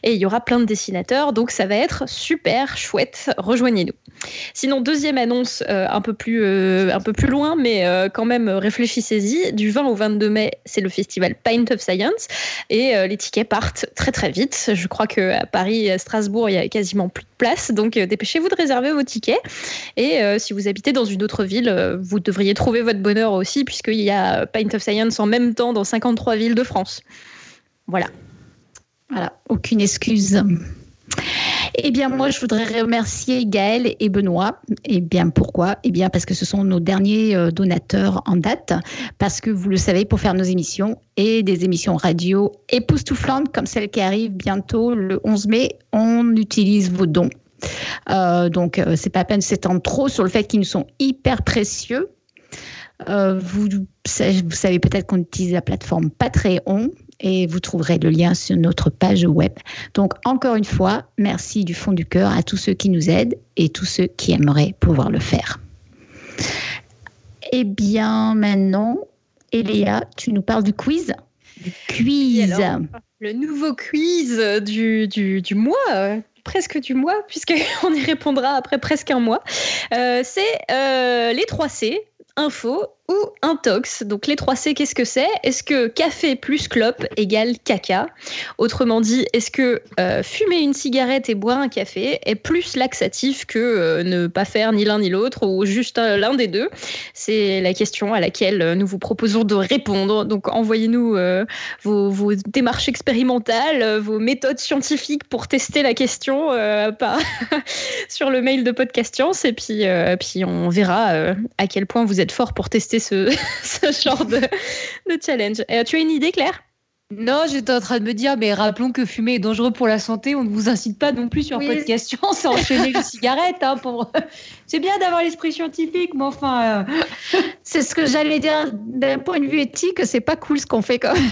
Et il y aura plein de dessinateurs, donc ça va être super chouette. Rejoignez-nous. Sinon, deuxième annonce euh, un, peu plus, euh, un peu plus loin, mais euh, quand même euh, réfléchissez-y. Du 20 au 22 mai, c'est le festival Paint of Science, et euh, les tickets partent très très vite. Je crois qu'à Paris à Strasbourg, il y a quasiment plus de place, donc euh, dépêchez-vous de réserver vos tickets. Et euh, si vous habitez dans une autre ville, euh, vous devriez trouver votre bonheur aussi, puisqu'il y a Paint of Science en même temps dans 53 villes de France. Voilà. voilà, aucune excuse. Eh bien, moi, je voudrais remercier Gaël et Benoît. Eh bien, pourquoi? Eh bien, parce que ce sont nos derniers euh, donateurs en date. Parce que vous le savez, pour faire nos émissions et des émissions radio époustouflantes comme celle qui arrive bientôt le 11 mai, on utilise vos dons. Euh, donc, euh, c'est pas la peine de s'étendre trop sur le fait qu'ils nous sont hyper précieux. Euh, vous, savez- vous savez peut-être qu'on utilise la plateforme Patreon et vous trouverez le lien sur notre page web. Donc, encore une fois, merci du fond du cœur à tous ceux qui nous aident et tous ceux qui aimeraient pouvoir le faire. Eh bien, maintenant, Eléa, tu nous parles du quiz Quiz. Le nouveau quiz du, mois, presque du mois, puisqu'on <laughs> y répondra après presque un mois. Euh, c'est euh, les 3 C, info ou intox. Donc les 3 C, qu'est-ce que c'est? Est-ce que café plus clope égale caca? Autrement dit, est-ce que euh, fumer une cigarette et boire un café est plus laxatif que euh, ne pas faire ni l'un ni l'autre ou juste euh, l'un des deux? C'est la question à laquelle nous vous proposons de répondre. Donc envoyez-nous vos, démarches expérimentales, vos méthodes scientifiques pour tester la question <laughs> sur le mail de Podcast Science et puis, puis on verra à quel point vous êtes fort pour tester ce, <laughs> ce genre de, de challenge. Euh, tu as une idée, Claire? Non, j'étais en train de me dire, mais rappelons que fumer est dangereux pour la santé. On ne vous incite pas non plus sur Oui. podcast science à enchaîner les cigarettes. Hein, pour... <laughs> C'est bien d'avoir l'esprit scientifique, mais enfin. euh, <laughs> C'est ce que j'allais dire d'un point de vue éthique, c'est pas cool ce qu'on fait quand même.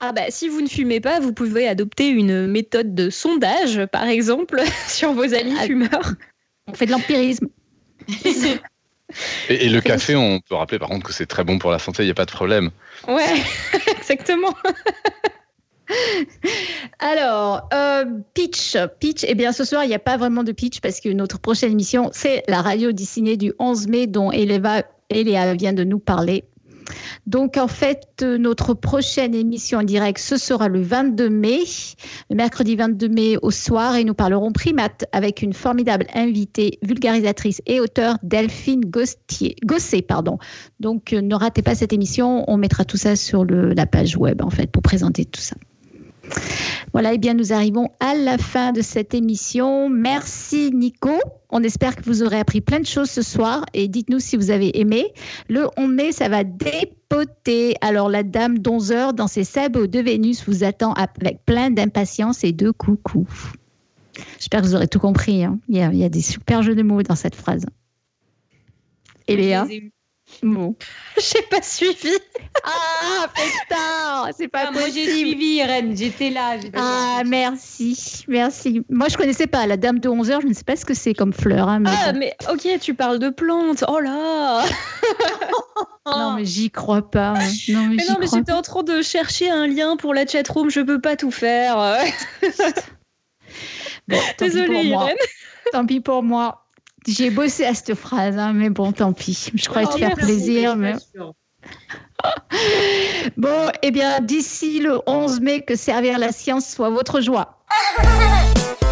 Ah bah, si vous ne fumez pas, vous pouvez adopter une méthode de sondage, par exemple, sur vos amis Ah. fumeurs. On fait de l'empirisme. Et, et le café, on peut rappeler par contre que c'est très bon pour la santé, il n'y a pas de problème. Ouais, <laughs> exactement. Alors, euh, pitch. Pitch, eh bien, ce soir, il n'y a pas vraiment de pitch parce que notre prochaine émission, c'est la radio dessinée du 11 mai dont Eleva, Eléa vient de nous parler. Donc, en fait, euh, notre prochaine émission en direct, ce sera le 22 mai, le mercredi 22 mai au soir, et nous parlerons primates avec une formidable invitée, vulgarisatrice et auteure, Delphine Gostier, Gosset. Pardon. Donc, euh, ne ratez pas cette émission. On mettra tout ça sur la page web, en fait, pour présenter tout ça. Voilà, et bien nous arrivons à la fin de cette émission. Merci Nico. On espère que vous aurez appris plein de choses ce soir et dites-nous si vous avez aimé. Le 11 mai, ça va dépoter. Alors la dame d'11 dans ses sabots de Vénus vous attend avec plein d'impatience et de coucou. J'espère que vous aurez tout compris. hein. Il, y a, il y a des super jeux de mots dans cette phrase. Et Léa Bon. <laughs> J'ai pas suivi. Ah, putain C'est pas Ah, moi, j'ai possible. suivi, Irène. J'étais là. Ah, merci, merci. Moi, je connaissais pas la dame de 11 heures. Je ne sais pas ce que c'est comme fleur. hein, mais Ah, bon. mais ok, tu parles de plantes. Oh là <laughs> Non, mais j'y crois pas. hein. Non, mais, Mais non, mais j'étais en train de chercher un lien pour la chatroom, je peux pas tout faire. <laughs> Bon, tant pis Désolée, moi. Irène. Tant pis pour moi. J'ai bossé à cette phrase, hein, mais bon, tant pis. Je croyais Oh, te faire merci, plaisir, mais <laughs> bon, eh bien, d'ici le 11 mai, que servir la science soit votre joie. <laughs>